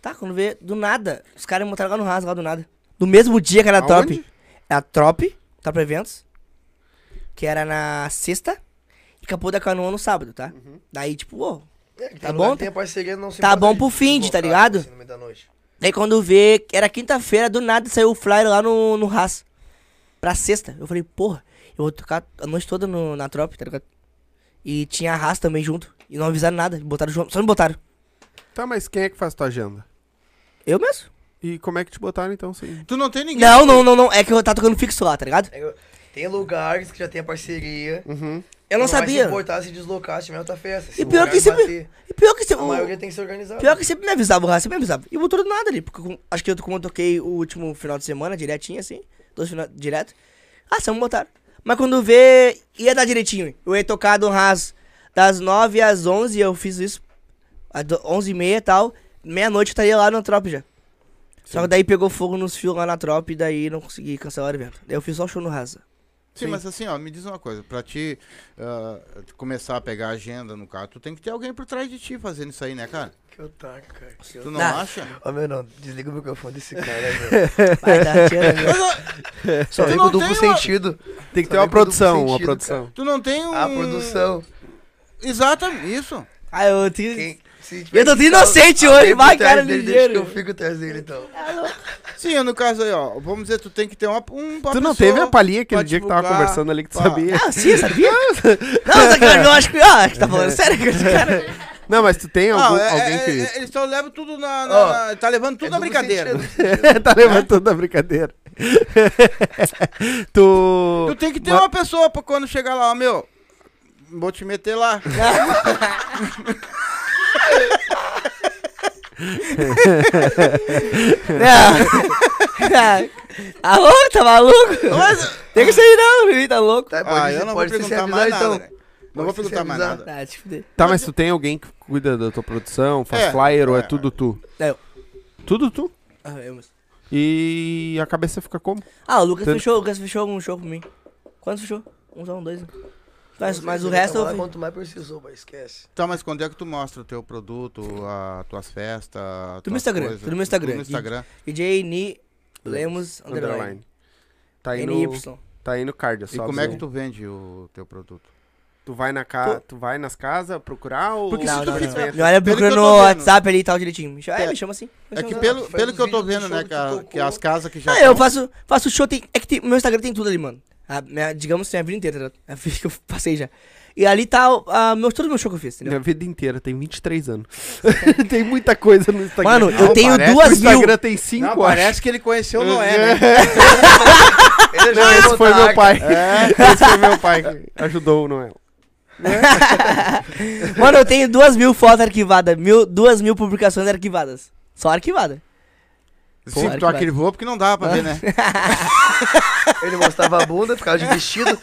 Tá, quando vê, do nada. Os caras me botaram lá no raso, lá do nada. No mesmo dia que era Trop. Aonde? Era Trop, Trop Eventos. Que era na sexta. Capão da Canoa no sábado, tá? Daí, tipo, ô. É, Tá bom, não tá importa bom pro fim de, tá ligado? assim, no meio da noite. Daí quando vê, era quinta-feira, do nada saiu o flyer lá no, no Ras. Pra sexta. Eu falei, porra, eu vou tocar a noite toda no, na Trop, tá ligado? E tinha a Ras também junto. E não avisaram nada, botaram junto, só me botaram. Tá, mas quem é que faz tua agenda? Eu mesmo? E como é que te botaram então, sim? Tu não tem ninguém. Não, não, não, não. É que eu tava tocando fixo lá, tá ligado? É, Tem lugares que já tem a parceria. Uhum. Eu não, Vai se sabia. importar se deslocar se tiver outra festa. Se E pior que sempre- E pior que, se, A maioria tem que ser organizada. pior que sempre me avisava o sempre me avisava. E botou do nada ali. Porque acho que eu, como eu toquei o último final de semana, direitinho assim, dois final, direto. Ah, só me botaram. Mas quando vê, ia dar direitinho. Eu ia tocar do Ras das 9 às 11, eu fiz isso. Às do- 11 e meia e tal. Meia-noite eu estaria lá na Trop já. Só que daí pegou fogo nos fios lá na Trop e daí não consegui cancelar o evento. Daí eu fiz só o show no Rasa. Sim, mas assim, ó, me diz uma coisa, pra ti ah, começar a pegar agenda no carro, tu tem que ter alguém por trás de ti fazendo isso aí, né, cara? Que otaku, cara. Que Tu não Não. acha? Ó, meu, não. Desliga o microfone desse cara, meu. Vai dar tirando. Só Tu vem não com duplo uma- sentido. Tem que Só ter uma vem produção, uma produção. Tu não tem um... A produção. Exato, isso. Ah, eu tenho. Quem, Eu tô tiver inocente hoje, vai, cara, ligeiro. Que eu fico atrás dele, então. Sim, no caso aí, ó, vamos dizer, tu tem que ter uma, um, uma Tu não teve a palhinha aquele dia que tava conversando ali que tu pá. sabia? Ah, sim, sabia? não, sacanagem, eu acho que. Ah, acho que tá falando sério com esse cara. Não, mas tu tem algum, Não, é, alguém é, que. é, eles só levam tudo na... na- na- tá levando tudo É na brincadeira. sentido. tá levantando a brincadeira. tu. Tu tem que ter Ma- uma pessoa pra quando chegar lá, ó, meu, vou te meter lá. Não. Tá louco? Tá maluco? Tem que sair não, Lili, tá louco? Tá, Ah, pode, eu não vou perguntar mais nada, então. né? Não vou perguntar mais nada. Ah, te fuder. Tá, mas tu tem alguém que cuida da tua produção, faz É, flyer ou é é, tudo tu? É eu. Tudo tu? Ah, eu mesmo. E a cabeça fica como? Ah, o Lucas Tanto- fechou, o Lucas fechou um show pra mim. Quantos fechou? Um só, um, dois. né? Mas, mas o resto eu fiz. Quanto mais precisou, mas esquece. Tá, mas quando é que tu mostra o teu produto, as tuas festas, Tudo no Instagram, tudo no Instagram. Tudo no Instagram. DJ Ni Lemos Underline. Underline. Tá aí no, tá aí no card, é E como é que tu vende o teu produto? Tu vai, na ca... tu vai nas casas procurar ou... Porque se Não, tu não, fizer- não. Me olha procura no WhatsApp ali e tal direitinho. Me chama, é, me chama assim. Me É que assim. pelo, pelo que eu tô vendo, né, que que, as casas que já Ah, eu faço, faço show, tem, é que tem, meu Instagram tem tudo ali, mano. A minha, digamos, tem a vida inteira, tá a vida que eu passei já. E ali tá o- a, meu, todo o meu show que eu fiz, entendeu? Minha vida inteira, tem 23 anos. tem muita coisa no Instagram. Mano, eu Não, tenho parece o duas mil. Instagram tem 5, Não, acho. parece que ele conheceu o Noé, né? Ele já Não, esse foi meu pai. Esse foi meu pai que ajudou o Noel. Mano, eu tenho duas mil fotos arquivadas, mil, duas mil publicações arquivadas. Só arquivada. Sim, Claro tu que vai. arquivou porque não dá pra ver, né? Ele mostrava a bunda, ficava de vestido.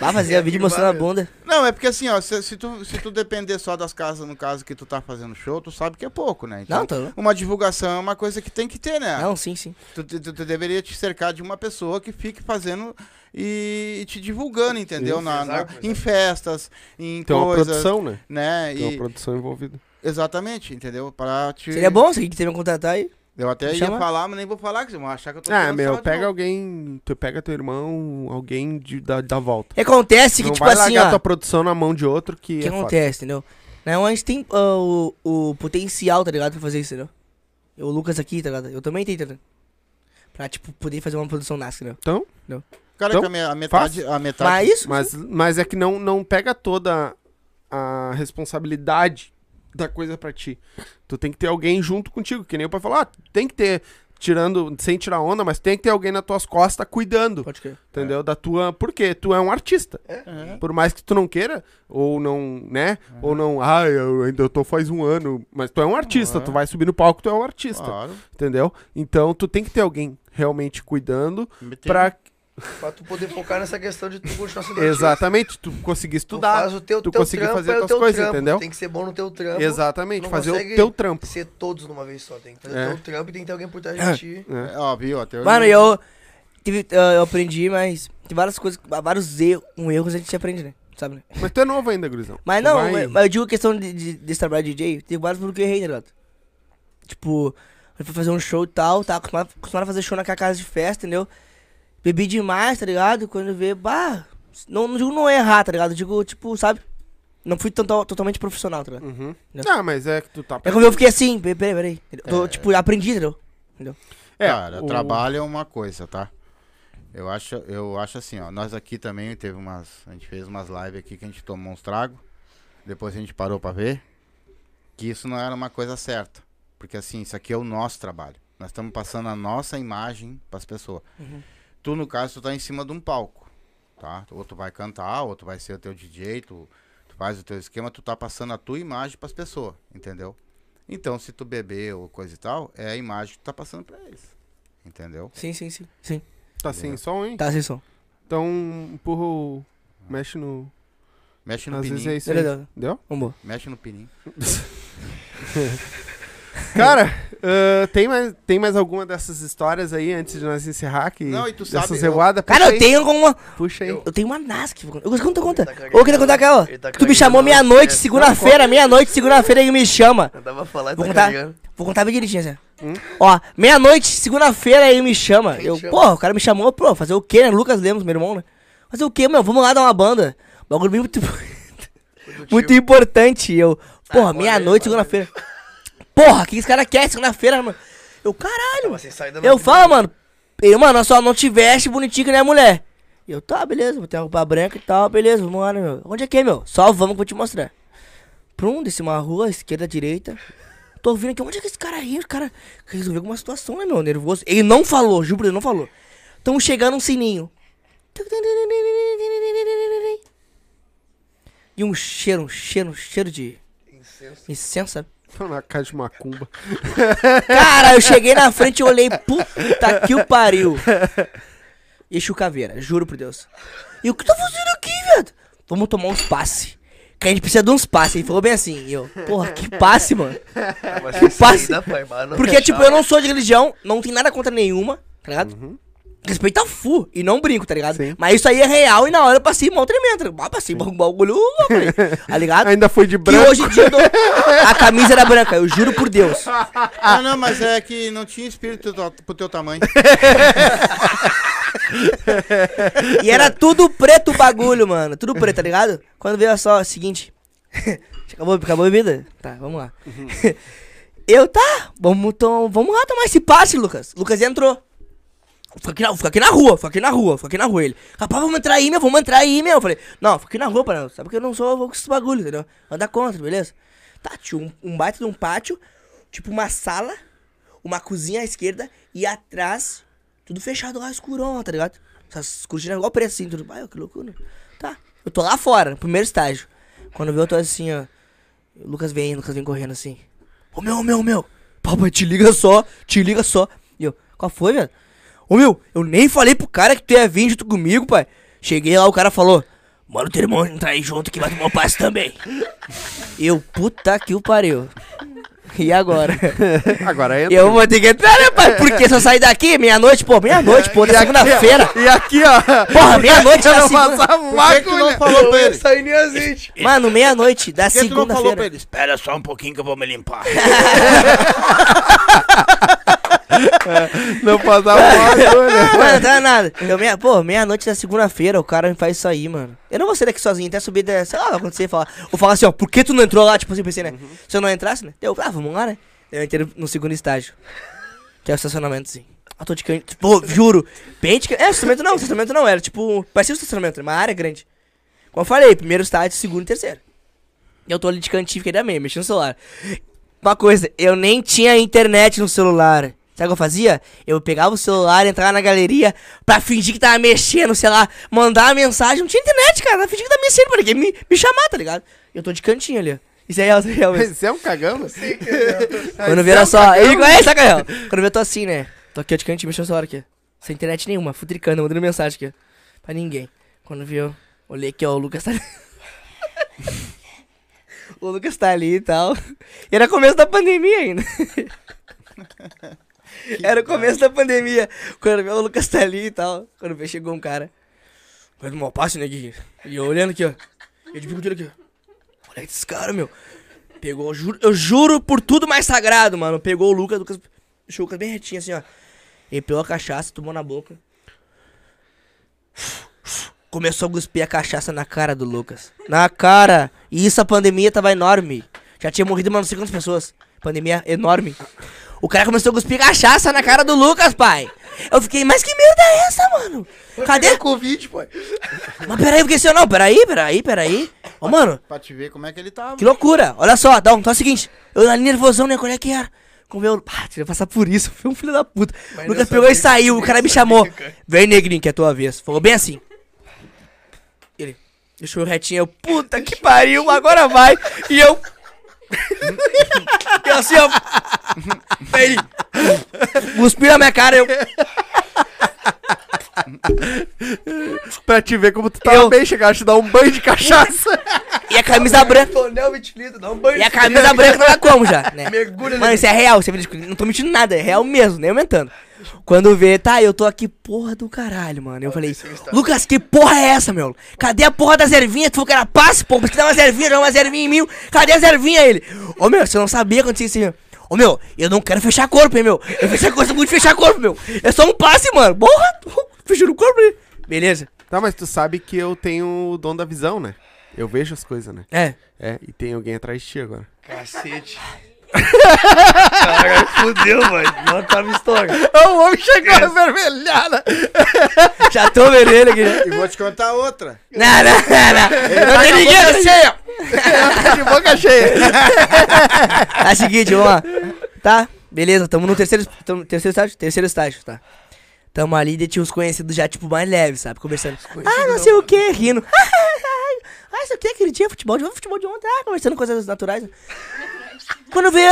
Vai fazer vídeo mostrando a bunda. Não, é porque assim, ó, se, se tu, se tu depender só das casas, no caso que tu tá fazendo show, tu sabe que é pouco, né? Então, Não, tá louco. uma divulgação é uma coisa que tem que ter, né? Não, sim, sim. Tu, tu- tu deveria te cercar de uma pessoa que fique fazendo e, e te divulgando, entendeu? Isso. Na, na- Exato, em festas, em Tem uma coisas, produção, né? né? Tem uma E, produção envolvida. exatamente, entendeu? Para te... Seria bom se quiser me contratar aí. Eu até ia falar, mas nem vou falar, que vocês vão achar que eu tô Ah, tirando meu, pega alguém, tu pega teu irmão, alguém de, da, da volta. Acontece que, não tipo vai assim, largar ó. tua produção na mão de outro que O que é foda. acontece, entendeu? Não, a gente tem ah, o, o potencial, tá ligado? Pra fazer isso, entendeu? Eu, O Lucas aqui, tá ligado? Eu também tenho, tá ligado? Pra, tipo, poder fazer uma produção nasca, entendeu? Então, Cara, Então, que a, me- a metade... A metade Mas isso, mas, mas é que não, não pega toda a responsabilidade da coisa pra ti. Tu tem que ter alguém junto contigo, que nem o pai falou, ah, tem que ter, tirando, sem tirar onda, mas tem que ter alguém nas tuas costas cuidando, pode crer. entendeu? Da tua, porque tu é um artista. Uhum. Por mais que tu não queira, ou não, né? Ou não, ah, eu ainda tô faz um ano, mas tu é um artista, Uhum. tu vai subir no palco, tu é um artista, Claro. entendeu? Então tu tem que ter alguém realmente cuidando Meter- pra tu poder focar nessa questão de tu continuar sendo. Exatamente, tu conseguir Tu estudar. faz o teu, tu teu conseguir trampo, fazer é o tuas coisas, trampo. entendeu? Tem que ser bom no teu trampo. Exatamente, fazer o teu trampo. Ser todos de uma vez só. Tem que fazer É. o teu trampo e tem que ter alguém por trás de ti. É. É, ó, viu? Até Mano, eu. Tive, eu aprendi, mas. Tem várias coisas. Vários erros. Um erros a gente aprende, né? Sabe, né? Mas tu é novo ainda, Gurizão. Mas Tu não, vai- mas, mas eu digo questão de, de, desse trabalho de DJ, tem vários porque eu errei, tá ligado? Tipo, eu fui fazer um show e tal, tá acostumado, acostumado a fazer show naquela casa de festa, entendeu? Bebi demais, tá ligado? Quando eu vê, bah, não, não digo não errar, tá ligado? Eu digo, tipo, sabe? Não fui tanto, totalmente profissional, tá ligado? Uhum. Não. Ah, mas é que tu tá. É como eu fiquei assim, peraí, peraí, tô, É. tipo, aprendi, entendeu? É, Cara, o- trabalho é uma coisa, tá? Eu acho, eu acho assim, ó. Nós aqui também teve umas. A gente fez umas lives aqui que a gente tomou uns tragos. Depois a gente parou pra ver. Que isso não era uma coisa certa. Porque assim, isso aqui é o nosso trabalho. Nós estamos passando a nossa imagem pras pessoas. Tu, no caso, tu tá em cima de um palco. Tá? Ou tu vai cantar, ou tu vai ser o teu DJ, tu, tu faz o teu esquema, tu tá passando a tua imagem pras pessoas, entendeu? Então, se tu beber ou coisa e tal, é a imagem que tu tá passando pra eles. Entendeu? Sim, sim, sim. Sim. Tá sem som, hein? Tá, sem som. Então, empurra o. Mexe no. Mexe no Às vezes pininho. é isso aí. Entendeu? Vamos. Mexe no pininho. Cara, ah, tem, mais, tem mais alguma dessas histórias aí antes de nós encerrar? Que, Não, e tu sabe, eu-? Cara, eu aí, tenho uma. Puxa aí. Eu tenho uma NASC. Eu gosto conta, conta. Tá Ô, eu queria contar aquela. Tá Tu me chamou meia-noite, segunda-feira, meia-noite, segunda-feira, ele me chama. Eu tava falando, Vou tá contar, carregando. vou contar bem direitinho, assim. Ó, meia-noite, segunda-feira, ele me chama. Quem eu, chama? pô, o cara me chamou, pô, fazer o quê, né? Lucas Lemos, meu irmão, né? Fazer o quê, meu? Vamos lá dar uma banda. Bagulho bem muito, muito importante. E Eu, porra, agora meia-noite, é, mano. segunda-feira. Porra, que esse cara quer sem-feira, mano? Eu, caralho. Eu na falo, mano, eu, mano, só não te veste bonitinho que nem a mulher. E eu, tá, beleza, vou ter uma roupa branca e tal, beleza, vamos lá, meu? Onde é que é, meu? Só vamos que eu vou te mostrar. Prum, desci uma rua, esquerda, direita. Tô ouvindo aqui, onde é que esse cara aí? O cara resolveu alguma situação, né, meu? Nervoso. Ele não falou, juro Deus, não falou. Tamo chegando um sininho. E um cheiro, um cheiro, um cheiro de Incenso. incenso, sabe? Tô na casa de macumba. Cara, eu cheguei na frente e olhei, puta que o pariu. Exu Caveira, juro por Deus. E o que tá fazendo aqui, velho? Vamos tomar uns passe. Que a gente precisa de uns passes. Ele falou bem assim. E eu, porra, que passe, mano. Sem passe. pai. Porque, fechava. tipo, eu não sou de religião, não tem nada contra nenhuma, tá ligado? Respeito a fu e não brinco, tá ligado? Sim. Mas isso aí é real e na hora eu passei mal tremendo. Ah, passei um bagulho louco, aí, tá ligado? Ainda foi de Que branco. hoje em dia eu dou- a camisa era branca, eu juro por Deus. Ah, não, mas é que não tinha espírito pro teu tamanho. E era tudo preto o bagulho, mano. Tudo preto, tá ligado? Quando veio só, seguinte. acabou, acabou a bebida? Tá, vamos lá. Eu, tá, vamos, tom, vamos lá tomar esse passe, Lucas. Lucas entrou. Fica aqui, na, fica aqui na rua, fica aqui na rua, fica aqui na rua. Ele, rapaz, vamos entrar aí, meu, vamos entrar aí, meu. Eu falei, não, fica aqui na rua, para sabe que eu não sou vou com esse bagulho, entendeu? Anda contra, beleza? Tá, tinha um, um baita de um pátio, tipo uma sala, uma cozinha à esquerda e atrás, tudo fechado lá, escurão, tá ligado? Essas cortinas igual preto assim, tudo. Ai, que loucura. Tá, eu tô lá fora, no primeiro estágio. Quando eu tô assim, ó. Lucas vem, Lucas vem correndo assim. Ô meu, ô meu, ô meu. Papai, te liga só, te liga só. E eu, qual foi, velho? Ô meu, eu nem falei pro cara que tu ia vir junto comigo, pai. Cheguei lá, o cara falou. Bora o teu irmão entrar aí junto que vai tomar o passe também. Eu, puta que o pariu. E agora? Agora entra. Eu vou ter que entrar, né, pai? Porque se eu sair daqui, meia-noite, pô, meia-noite, pô, na segunda-feira. E aqui, ó. Porra, meia-noite Eu da não segunda... Por que que tu não falou pra ele? sair nem azeite. Mano, meia-noite da Por que tu não falou pra segunda-feira. ele? Espera só um pouquinho que eu vou me limpar. Não passava bagulho. Mano, não tá nada. Eu, meia, pô, meia-noite da segunda-feira, o cara me faz isso aí, mano. Eu não vou sair daqui sozinho, até subir, da- sei lá, vai acontecer e falar. Ou falar assim, ó, por que tu não entrou lá? Tipo assim, pensei, né? Se eu não entrasse, né? Eu, ah, vamos lá, né? Eu entrei no segundo estágio. Que é o estacionamento, sim. Ah, tô de canto. Pô, juro. Bem de canto. É, estacionamento não, estacionamento não. Era tipo. Parecia um estacionamento, era uma área grande. Como eu falei, primeiro estágio, segundo e terceiro. E eu tô ali de cantinho, fiquei da meia, mexendo no celular. Uma coisa, eu nem tinha internet no celular. Sabe o que eu fazia? Eu pegava o celular, entrava na galeria pra fingir que tava mexendo, sei lá, mandar uma mensagem. Não tinha internet, cara. Pra fingir que tava mexendo, pra ninguém me, me chamar, tá ligado? Eu tô de cantinho ali, ó. Isso aí é isso aí é mesmo. É um cagão? Quando vira só. Ele conhece, tá, Gael? Quando eu tô assim, né? Tô aqui, ó, de cantinho, mexendo o celular aqui. Sem internet nenhuma, futricando, mandando mensagem aqui. Pra ninguém. Quando viu, olhei aqui, ó, o Lucas tá ali. o Lucas tá ali e tal. E era começo da pandemia ainda. Era o começo da pandemia. Quando viu, o Lucas tá ali e tal. Quando veio, chegou um cara. Faz um passe, né, Gui? E eu olhando aqui, ó. Eu de bico dele aqui, ó. Olha esse cara, meu. Pegou, eu juro, eu juro por tudo mais sagrado, mano. Pegou o Lucas, o Lucas deixou o Lucas bem retinho assim, ó. Ele pegou a cachaça, tomou na boca. Começou a cuspir a cachaça na cara do Lucas. Na cara. E isso a pandemia tava enorme. Já tinha morrido, mano, não sei quantas pessoas. Pandemia enorme. O cara começou a cuspir cachaça na cara do Lucas, pai. Eu fiquei, mas que merda é essa, mano? Cadê? Cadê Covid, pai? Mas peraí, porque se eu não, peraí, peraí, peraí. Ô, mano, Pra te ver como é que ele tava. que loucura! Olha só, Dá então é o seguinte, eu ali nervosão, né? Qual é que era? Como eu. Ah, tinha que passar por isso, foi um filho da puta. Mas O Lucas pegou e saiu, o cara me chamou. cara. Vem, negrinho, que é a tua vez. Falou bem assim. Ele deixou eu retinho, eu, puta que pariu, agora vai. E eu. Eu assim, ó. Aí ele. Cuspiu na minha cara, eu. Pra te ver como tu tava Eu- bem, chegar a te dar um banho de cachaça. E a camisa branca. Tonel 20 litros, dá um banho. E a camisa branca tava como já, né? Mergulha Mano, isso é real, você vê, não tô mentindo nada, é real mesmo, nem aumentando. Quando vê, tá, eu tô aqui, porra do caralho, mano. Eu falei, Lucas, que porra é essa, meu? Cadê a porra das ervinhas? Tu falou que era passe, pô, mas que dá umas ervinhas, dá umas ervinhas em mim. Cadê as ervinhas? Ele, ô meu, você não sabia acontecer isso aí. Ô meu, eu não quero fechar corpo, hein, meu. Eu fechar corpo, muito fechar corpo, meu. É só um passe, mano. Porra, fechando o corpo, hein? Beleza. Tá, mas tu sabe que eu tenho o dom da visão, né? Eu vejo as coisas, né? É. É, e tem alguém atrás de ti agora. Cacete. Caralho, fudeu, mano. Não tava história. o homem chegou avermelhada. Já tô vermelho aqui? E vou te contar outra. Não, não, não, não. Não tem ninguém cheio. Tá de boca cheia. É o seguinte, vamos lá. Tá? Beleza, tamo no terceiro, tamo, terceiro estágio? Terceiro estágio, tá. Tamo ali e tinha uns conhecidos já, tipo, mais leves, sabe? Conversando. Ah, não sei o que, rindo. Ah, sei o que, aquele dia, futebol de ontem, futebol de ontem. Ah, conversando coisas naturais. Quando vê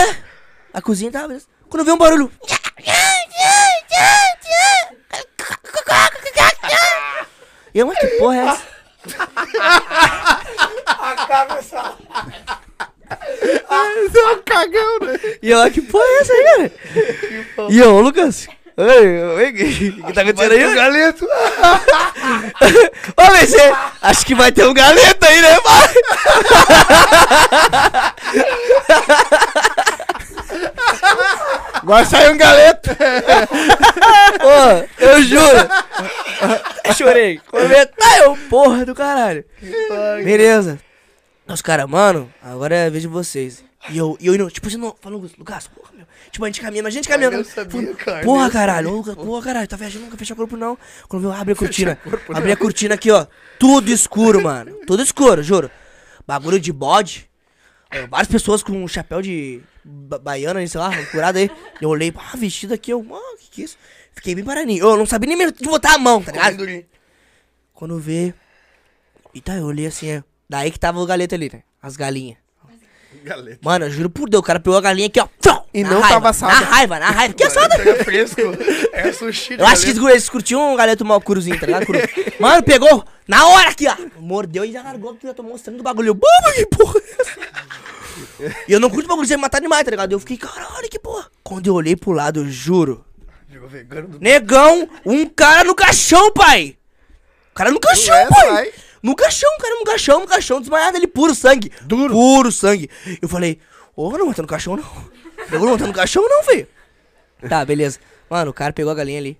a cozinha, tá, beleza. Quando vê um barulho. E eu, mas que porra é essa? Você é um cagão, né? E eu, que porra é essa aí, cara? E eu, Lucas. Oi, oi, o que, tá acontecendo aí? galeto. Ô, BC, acho que vai ter um galeto aí, né, pai? Vai sair um galeto. Ô, eu juro. Chorei. Eu, tá, porra do caralho. Beleza. Os caras, mano, agora é a vez de vocês. E eu, e eu tipo assim, não, falando, Lucas, porra. Tipo, a gente caminhando, a gente caminhando. Eu sabia, cara. Porra, caralho, Lucas, porra, caralho, tá viajando, nunca fecha corpo não. Quando eu abri a cortina, abri a cortina aqui, ó, tudo escuro, mano, tudo escuro, juro. Bagulho de bode, várias pessoas com um chapéu de ba baiana, sei lá, curado aí. Eu olhei, ah, vestido aqui, eu, mano, que que é isso? Fiquei bem paradinho, eu não sabia nem mesmo de botar a mão, tá ligado? Amendoim. Quando vê, e tá, eu olhei assim, ó, daí que tava o galeto ali, né, as galinhas. Galeta. Mano, eu juro por Deus, o cara pegou a galinha aqui, ó. E na não raiva, tava assada. Na raiva, na raiva. Que assada? Pega fresco. É sushi Eu acho que eles, curtiam um galeto mal curuzinho, tá ligado? Curu. Mano, pegou. Na hora aqui, ó. Mordeu e já largou porque já tô mostrando o bagulho. Eu, Baba, que porra é essa? E eu não curto bagulho de matar animais, tá ligado? Eu fiquei, caralho, que porra. Quando eu olhei pro lado, eu juro. Do Negão, um cara no caixão, pai. O cara no caixão, é, pai. No caixão, o cara no caixão, no caixão, desmaiado ali, puro sangue. Duro. Puro sangue. Eu falei, ô, não tá no caixão, não. Eu não tá no caixão, não, filho. Tá, beleza. Mano, o cara pegou a galinha ali.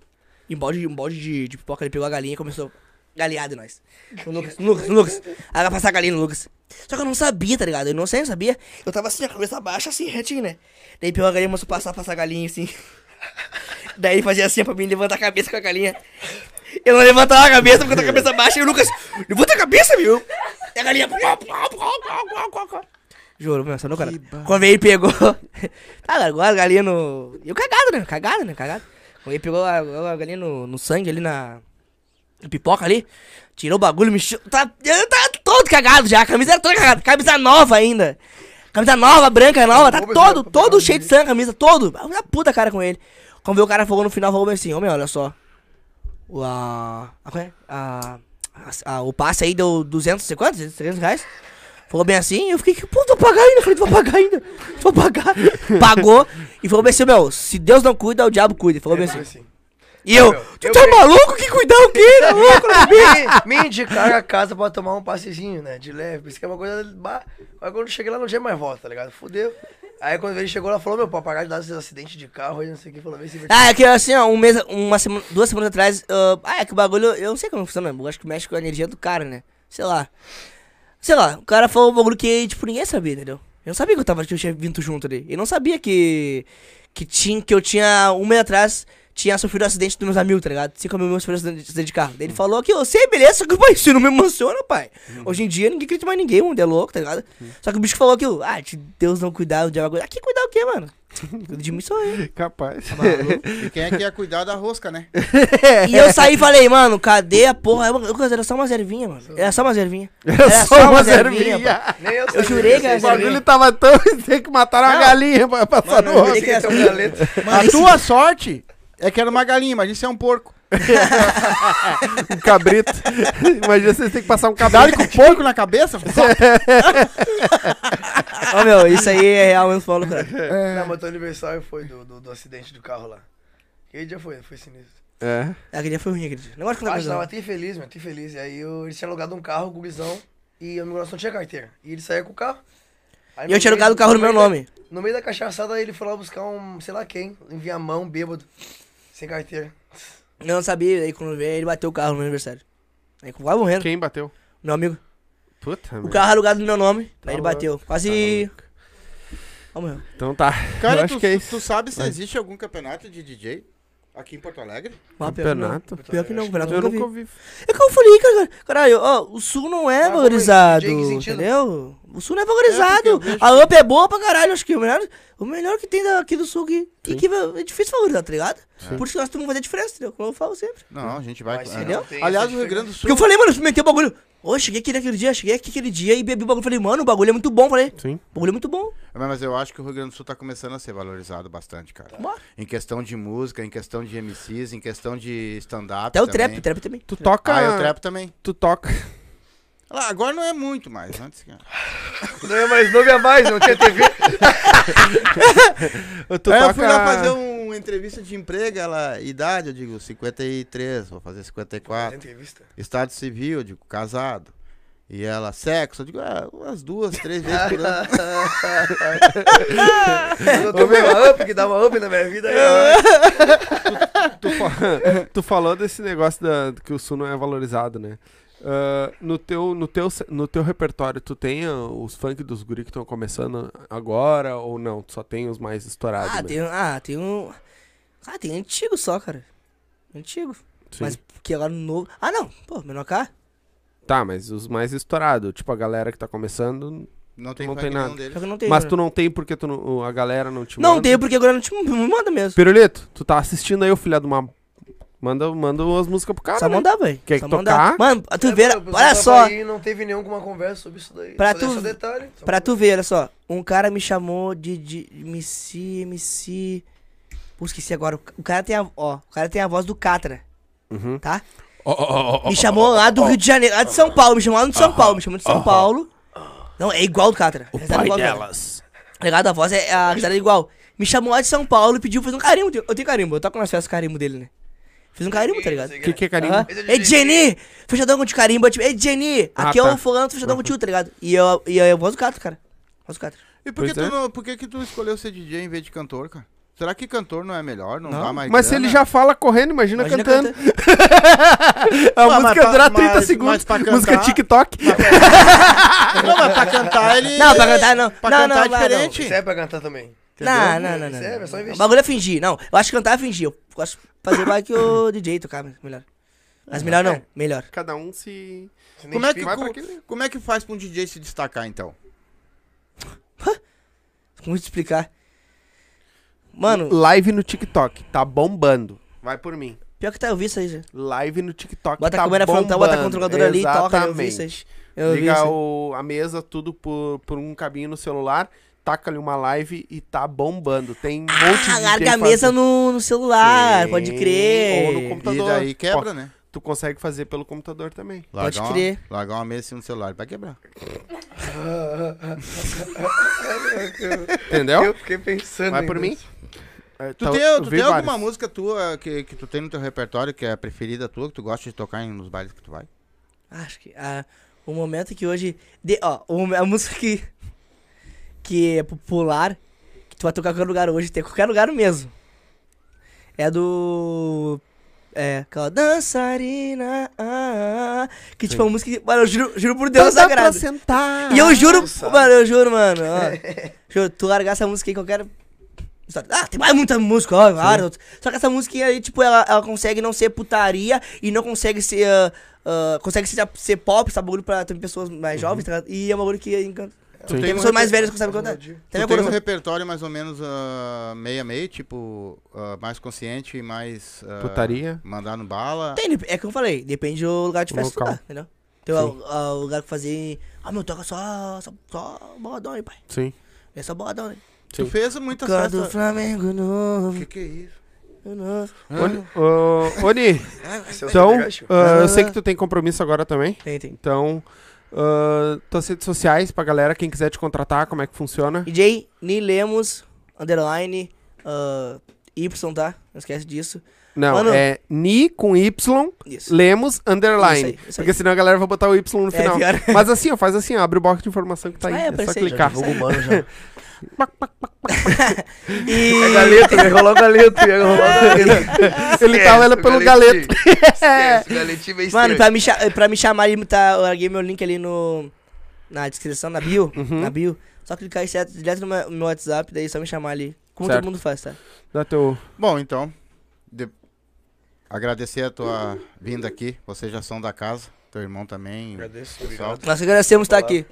E um balde, de- um balde de, de pipoca, ele pegou a galinha e começou. Galeado em nós. No Lucas, Lucas, Lucas. Aí vai passar a galinha no Lucas. Só que eu não sabia, tá ligado? Eu não sei, não sabia. Eu tava assim, a cabeça baixa, assim, retinho, né? Daí pegou a galinha, começou a passar, passar a galinha, assim. Daí fazia assim pra mim levantar a cabeça com a galinha. Eu não levantava a cabeça porque eu tô com a cabeça baixa e o Lucas, levanta a cabeça, meu. E a galinha. Juro, meu, só no cara. Quando ele pegou. tá, agora a galinha no. E eu cagado, né? Cagado, né? Cagado. Quando ele pegou a, a galinha no, no sangue ali na. na pipoca ali. Tirou o bagulho, mexeu. Tá, tá todo cagado já. A camisa era toda cagada. Camisa nova ainda. Camisa nova, branca, nova. Tá todo, todo cheio de sangue, a camisa, todo. Uma puta cara com ele. Quando veio o cara falou no final, falou assim: meu, olha só. A, a, qual é? A, a- a- o passe aí deu 200, não sei quantos? 300 reais. Falou bem assim, eu fiquei, que puta, vou pagar ainda. Eu falei, vou pagar ainda. Vou pagar. Pagou e falou bem assim, meu, se Deus não cuida, o diabo cuida. Falou bem Foi assim. assim. E eu, meu, tu eu tá bem- maluco? Que cuidar o quê? Tá louco? me, me indicaram a casa pra tomar um passezinho, né? De leve. Isso que é uma coisa. Aí quando eu cheguei lá não tinha mais volta, tá ligado? Fudeu. Aí quando ele chegou lá, falou, meu, pra pagar de dar esses acidentes de carro aí, não sei o que, falou, vem se divertir. Ah, é que assim, ó, um mês, uma semana, duas semanas atrás, ah, ah, é que o bagulho, eu não sei como funciona, eu acho que mexe com a energia do cara, né? Sei lá. Sei lá, o cara falou um bagulho que, tipo, ninguém sabia, entendeu? Eu não sabia que eu tava, que eu tinha vindo junto ali. Eu não sabia que, que tinha, que eu tinha, um mês atrás, tinha sofrido um acidente dos meus amigos, tá ligado? Cinco amigos meus sofreram acidente acidente de carro. Daí ele falou que eu sei, beleza, só que, pai, isso não me emociona, pai. Hoje em dia, ninguém acredita mais ninguém, mano, é louco, tá ligado? Só que o bicho falou que, ah, se Deus não cuidar, o diabo cuidar. Aqui cuidar o quê, mano? Cuida de mim sou eu. Capaz. E quem é que ia cuidar da rosca, né? E eu saí e falei, mano, cadê a porra? Eu, eu, era só uma ervinha, mano. Era só uma ervinha. Era Só uma ervinha, zervinha. eu, Eu jurei que era O bagulho zervinha. tava tão. Tem que matar uma Não. galinha pra passar Mano, no rosto. um. Mano, a tua sorte é que era uma galinha, imagina se é um porco. Um cabrito. Imagina vocês têm que passar um Dá-lhe cabrito. com o porco na cabeça? Ó, meu, isso aí é real mesmo, Paulo, cara. Não, mas teu aniversário foi do, do, do acidente do carro lá. Aquele dia foi, foi sinistro. É. Aquele dia foi ruim, aquele dia. Não gosto de contar Ah, tava não. até infeliz, meu, até infeliz. E aí eu, eles tinham alugado um carro com o Guizão e o meu não tinha carteira. E ele saía com o carro. Aí E eu tinha alugado o carro no meu meio da- nome. No meio da cachaçada ele foi lá buscar um, sei lá quem, em Viamão, bêbado, sem carteira. Eu não sabia, aí quando veio, ele bateu o carro no meu aniversário. Aí quase morrendo. Quem bateu? Meu amigo. Puta, O carro alugado no meu nome, Tá aí ele louco, bateu. tá Quase. louco. Ó, morreu. Então tá. Eu Cara, acho tu, que é tu- isso. tu sabe se Vai. existe algum campeonato de DJ aqui em Porto Alegre? Pior que não. Campeonato. Pior que não, campeonato eu Eu nunca vi. É que eu falei, cara, caralho, ó, o sul não é Ah, é? valorizado, que entendeu? O sul não é É, porque valorizado. vejo a UP é boa pra caralho, acho que o melhor, o melhor que tem daqui do sul aqui. E que é difícil valorizar, tá ligado? Por isso que nós temos que fazer diferença, entendeu? Como eu falo sempre. Não, a gente vai. Mas é. Aliás, o Rio Grande do Porque Sul. eu falei, mano, eu experimentei o bagulho. Ô, cheguei aqui naquele dia, cheguei aqui aquele dia e bebi o bagulho. Falei, mano, o bagulho é muito bom. Falei, Sim. o bagulho é muito bom. Mas eu acho que o Rio Grande do Sul tá começando a ser valorizado bastante, cara. Bora. Em questão de música, em questão de MCs, em questão de stand-up. Até o também. trap, o trap também. Tu toca. Ah, eu trap também. Tu toca. Ah, agora não é muito mais. Antes, cara. Não é mais, não é mais, não tinha TV. Tu toca. eu fui lá fazer entrevista de emprego, ela, idade, eu digo 53, vou fazer 54. entrevista. Estado civil, eu digo casado. E ela, sexo, eu digo, ah, umas duas, três vezes por ano. Eu tomei uma up, que dá uma up na minha vida. Aí, Tu, fa- tu falou desse negócio da, que o sul não é valorizado, né? Ah, no, teu, no, teu, no teu repertório, tu tem ah, os funk dos guri que estão começando agora ou não? Tu só tem os mais estourados? Ah, mesmo? tem, ah, tem um. Ah, tem antigo só, cara. Antigo. Sim. Mas que agora novo. Ah, não. Pô, menor K. Tá, mas os mais estourados, tipo a galera que tá começando. Não tem, Não tem nada. deles. Só que não tem. mas né? tu não tem porque tu não- a galera não te Não manda? tem, porque agora não te me manda mesmo. Pirulito, tu tá assistindo aí, o filho de uma. Manda, manda as músicas pro cara. Só né? mandar, velho. Quer Só tocar? mandar. Mano, tu É, ver, olha só. aí e não teve nenhum com uma conversa sobre isso daí. Pra Só tu- detalhe. só Pra tu ver, olha só. Um cara me chamou de, de MC, MC. Pô, esqueci agora. O cara tem a, ó, o cara tem a voz do Catra, Uhum. tá? Ó, ó, ó, ó, Me chamou lá do Rio de Janeiro, lá de São Paulo, me chamou lá de São Paulo, me chamou de São Paulo. Não, é igual do Catra. O Risada pai igual delas. Tá ligado? A voz é a risada é igual. Me chamou lá de São Paulo e pediu pra fazer um carimbo. Eu tenho carimbo, eu toco nas festas carimbo dele, né? Fiz um carimbo, tá ligado? O que, que é carinho? Aham. Ei, Jenny! Fechadão de carimbo, tipo, ei, Jenny! Ah, Aqui é tá. o fulano do fechadão contigo, tá ligado? E eu, e eu, eu voz do Catra, cara. Voz do. E por que, Pois tu é. não, por que, que tu escolheu ser DJ em vez de cantor, cara? Será que cantor não é melhor? Não, Não. dá mais Mas se grana? ele já fala correndo, imagina, Imagina cantando. A mas música pra- dura 30 mas- segundos. mas música TikTok. Não, mas pra cantar ele... Não, pra cantar não. Pra Não, cantar não, é não, diferente. Isso é pra cantar também. Não, não, não, não. Sério, é só não. investir. O bagulho é fingir. Não, eu acho que cantar é fingir. Eu gosto de fazer mais que o DJ tocar melhor. Mas melhor não, melhor. Cada um se. Se Como é, que, Vai co- aquele- como é que faz pra um DJ se destacar, então? Como te explicar? Mano, Live no TikTok. Tá bombando. Vai por mim. pior que tá, eu vi isso aí já. Live no TikTok. Bota tá a câmera frontal, bota a controladora ali e toca. Eu vi isso aí. Exatamente. Eu vi Liga isso aí. o- a mesa, tudo por, por um cabinho no celular. Taca ali uma live e tá bombando. Tem um monte de Ah, larga a mesa no, no celular, Sim, pode crer. ou no E computador. daí quebra, Pô, né? Tu consegue fazer pelo computador também. Pode Largar crer. Uma, largar uma mesa assim no celular, vai quebrar. Entendeu? Eu fiquei pensando. Vai por mim. É, Tu tá- tem, tu tem alguma vários. música tua que, que tu tem no teu repertório que é a preferida tua, que tu gosta de tocar em- nos bailes que tu vai? Acho que ah, o momento que hoje. de- ó, a música que. Que é popular, que tu vai tocar em qualquer lugar hoje, tem qualquer lugar mesmo. É do. É, aquela dançarina. ah, ah, que tipo, é uma música que. Mano, eu juro, juro por Deus pra sagrado. sentar. E eu juro, Nossa. mano, eu juro, mano. Ó, juro, tu largar essa música aí, qualquer. Ah, tem mais muita música, ó, várias. Só que essa música aí, tipo, ela, ela consegue não ser putaria e não consegue ser. ah, ah, consegue ser, ser pop, sabe? Bagulho pra também pessoas mais jovens, tá ligado? E é um bagulho que encanta. Tem Tem um mais velhas que sabem cantar. melodia. Tem Tu tem um coisa. repertório mais ou menos ah, meia meia, tipo, ah, mais consciente e mais... ah, Putaria. Mandar no bala. Tem, é que eu falei, depende do lugar de festa que tu local. tá, entendeu? Tem o, lugar que fazer. Ah, meu, toca só, só, só boladão aí, pai. Sim. É só boladão aí. Tu Sim. fez muitas Canto festas... Flamengo O novo. que que é isso? Oni, então, ah, eu sei que tu tem compromisso agora também. Tem, tem. Então, ah, tuas redes sociais pra galera, quem quiser te contratar, como é que funciona? DJ Ni Lemos, underline, ah, Y, tá? Não esquece disso. Não, Mano- é Ni com Y, Isso. Lemos, underline. Isso aí, isso aí. porque senão a galera vai botar o Y no É, final. pior. Mas assim, ó, faz assim, ó, abre o box de informação que tá aí. Ah, é, é só clicar. Jogo humano já. E... É galeto, ia rolar o galeto, ia rolar o galeto. Ele tá olhando pelo galeto. Esquece, galetinho meio Mano, pra me, cha- pra me chamar, ele tá, eu larguei meu link ali no, na descrição, na bio, Uhum. na bio. Só clicar aí certo, direto no meu, no meu WhatsApp, daí é só me chamar ali. Como Certo. todo mundo faz, tá? Dá teu... Bom, então, de- agradecer a tua vinda aqui. Vocês já são da casa, teu irmão também. Agradeço, pessoal. obrigado. Nós agradecemos estar aqui.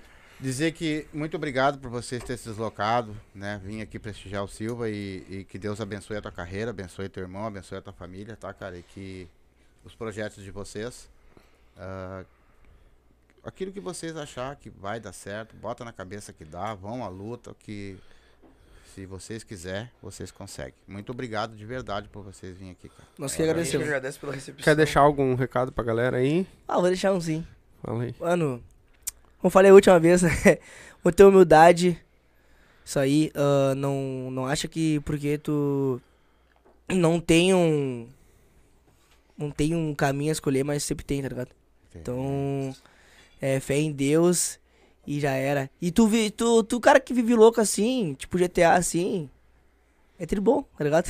Dizer que muito obrigado por vocês terem se deslocado, né? Vim aqui prestigiar o Silva e, e que Deus abençoe a tua carreira, abençoe teu irmão, abençoe a tua família, tá, cara? E que os projetos de vocês, ah, aquilo que vocês achar que vai dar certo, bota na cabeça que dá, vão à luta, que se vocês quiser, vocês conseguem. Muito obrigado de verdade por vocês virem aqui, cara. Nós que gente agradecemos. agradece pela recepção. Quer deixar algum recado pra galera aí? Ah, vou deixar um sim. Fala aí. Mano, como eu falei a última vez, né? Muita humildade. Isso aí, ah, não, não acha que porque tu não tem um. Não tem um caminho a escolher, mas sempre tem, tá ligado? Então, é fé em Deus e já era. E tu, vi- tu, tu cara que vive louco assim, tipo GTA assim, é tudo bom, tá ligado?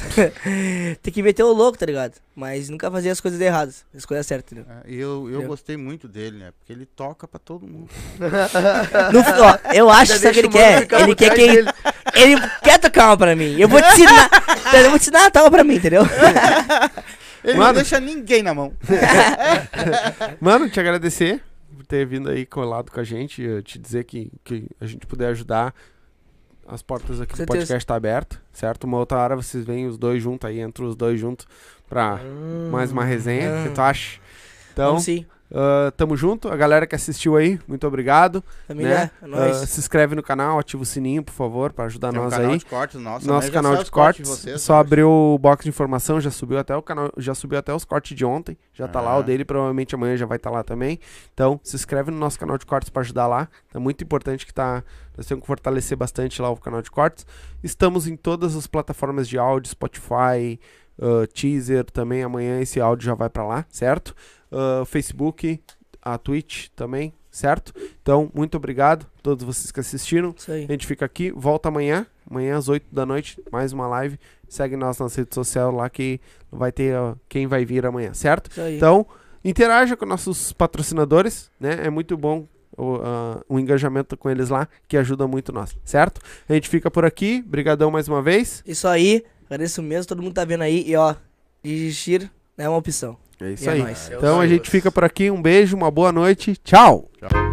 tem que meter o louco, tá ligado? Mas nunca fazer as coisas erradas, as coisas certas, entendeu? É, E eu, eu Entendeu? gostei muito dele, né? Porque ele toca pra todo mundo. No, ó, eu acho que sabe o que ele quer. Ele quer que ele, ele quer tocar uma pra mim. Eu vou te ensinar. eu vou te ensinar a tocar pra mim, entendeu? Ele Mano. não deixa ninguém na mão. Mano, te agradecer por ter vindo aí colado com a gente. Te dizer que, que a gente puder ajudar. As portas aqui do podcast tá aberto, certo? Uma outra hora vocês vêm os dois juntos aí, entre os dois juntos, pra mais uma resenha. O que tu acha? Então, Vamos sim. Ah, tamo junto. A galera que assistiu aí, muito obrigado. Família, é Ah, nóis. se inscreve no canal, ativa o sininho, por favor, pra ajudar Tem um nós canal aí. de cortes nosso. Nosso também, canal de cortes. vocês, só né? abriu o box de informação, já subiu até o canal, já subiu até os cortes de ontem. Já tá lá o Ah. dele, provavelmente amanhã já vai estar lá também. Então, se inscreve no nosso canal de cortes pra ajudar lá. É muito importante que tá. Nós temos que fortalecer bastante lá o canal de cortes. Estamos em todas as plataformas de áudio, Spotify, ah, Teaser também. Amanhã esse áudio já vai pra lá, certo? Ah, Facebook, a Twitch também, certo? Então, muito obrigado a todos vocês que assistiram. A gente fica aqui, volta amanhã, amanhã às 8 da noite, mais uma live. Segue nós nas redes sociais lá que vai ter ó, quem vai vir amanhã, certo? Então, interaja com nossos patrocinadores, né? É muito bom o, o engajamento com eles lá, que ajuda muito nós, certo? A gente fica por aqui, brigadão mais uma vez. Isso aí. Agradeço mesmo, todo mundo tá vendo aí. E ó, desistir não é uma opção. É isso E é aí. nóis. Então a gente fica por aqui, um beijo, uma boa noite, tchau! Tchau.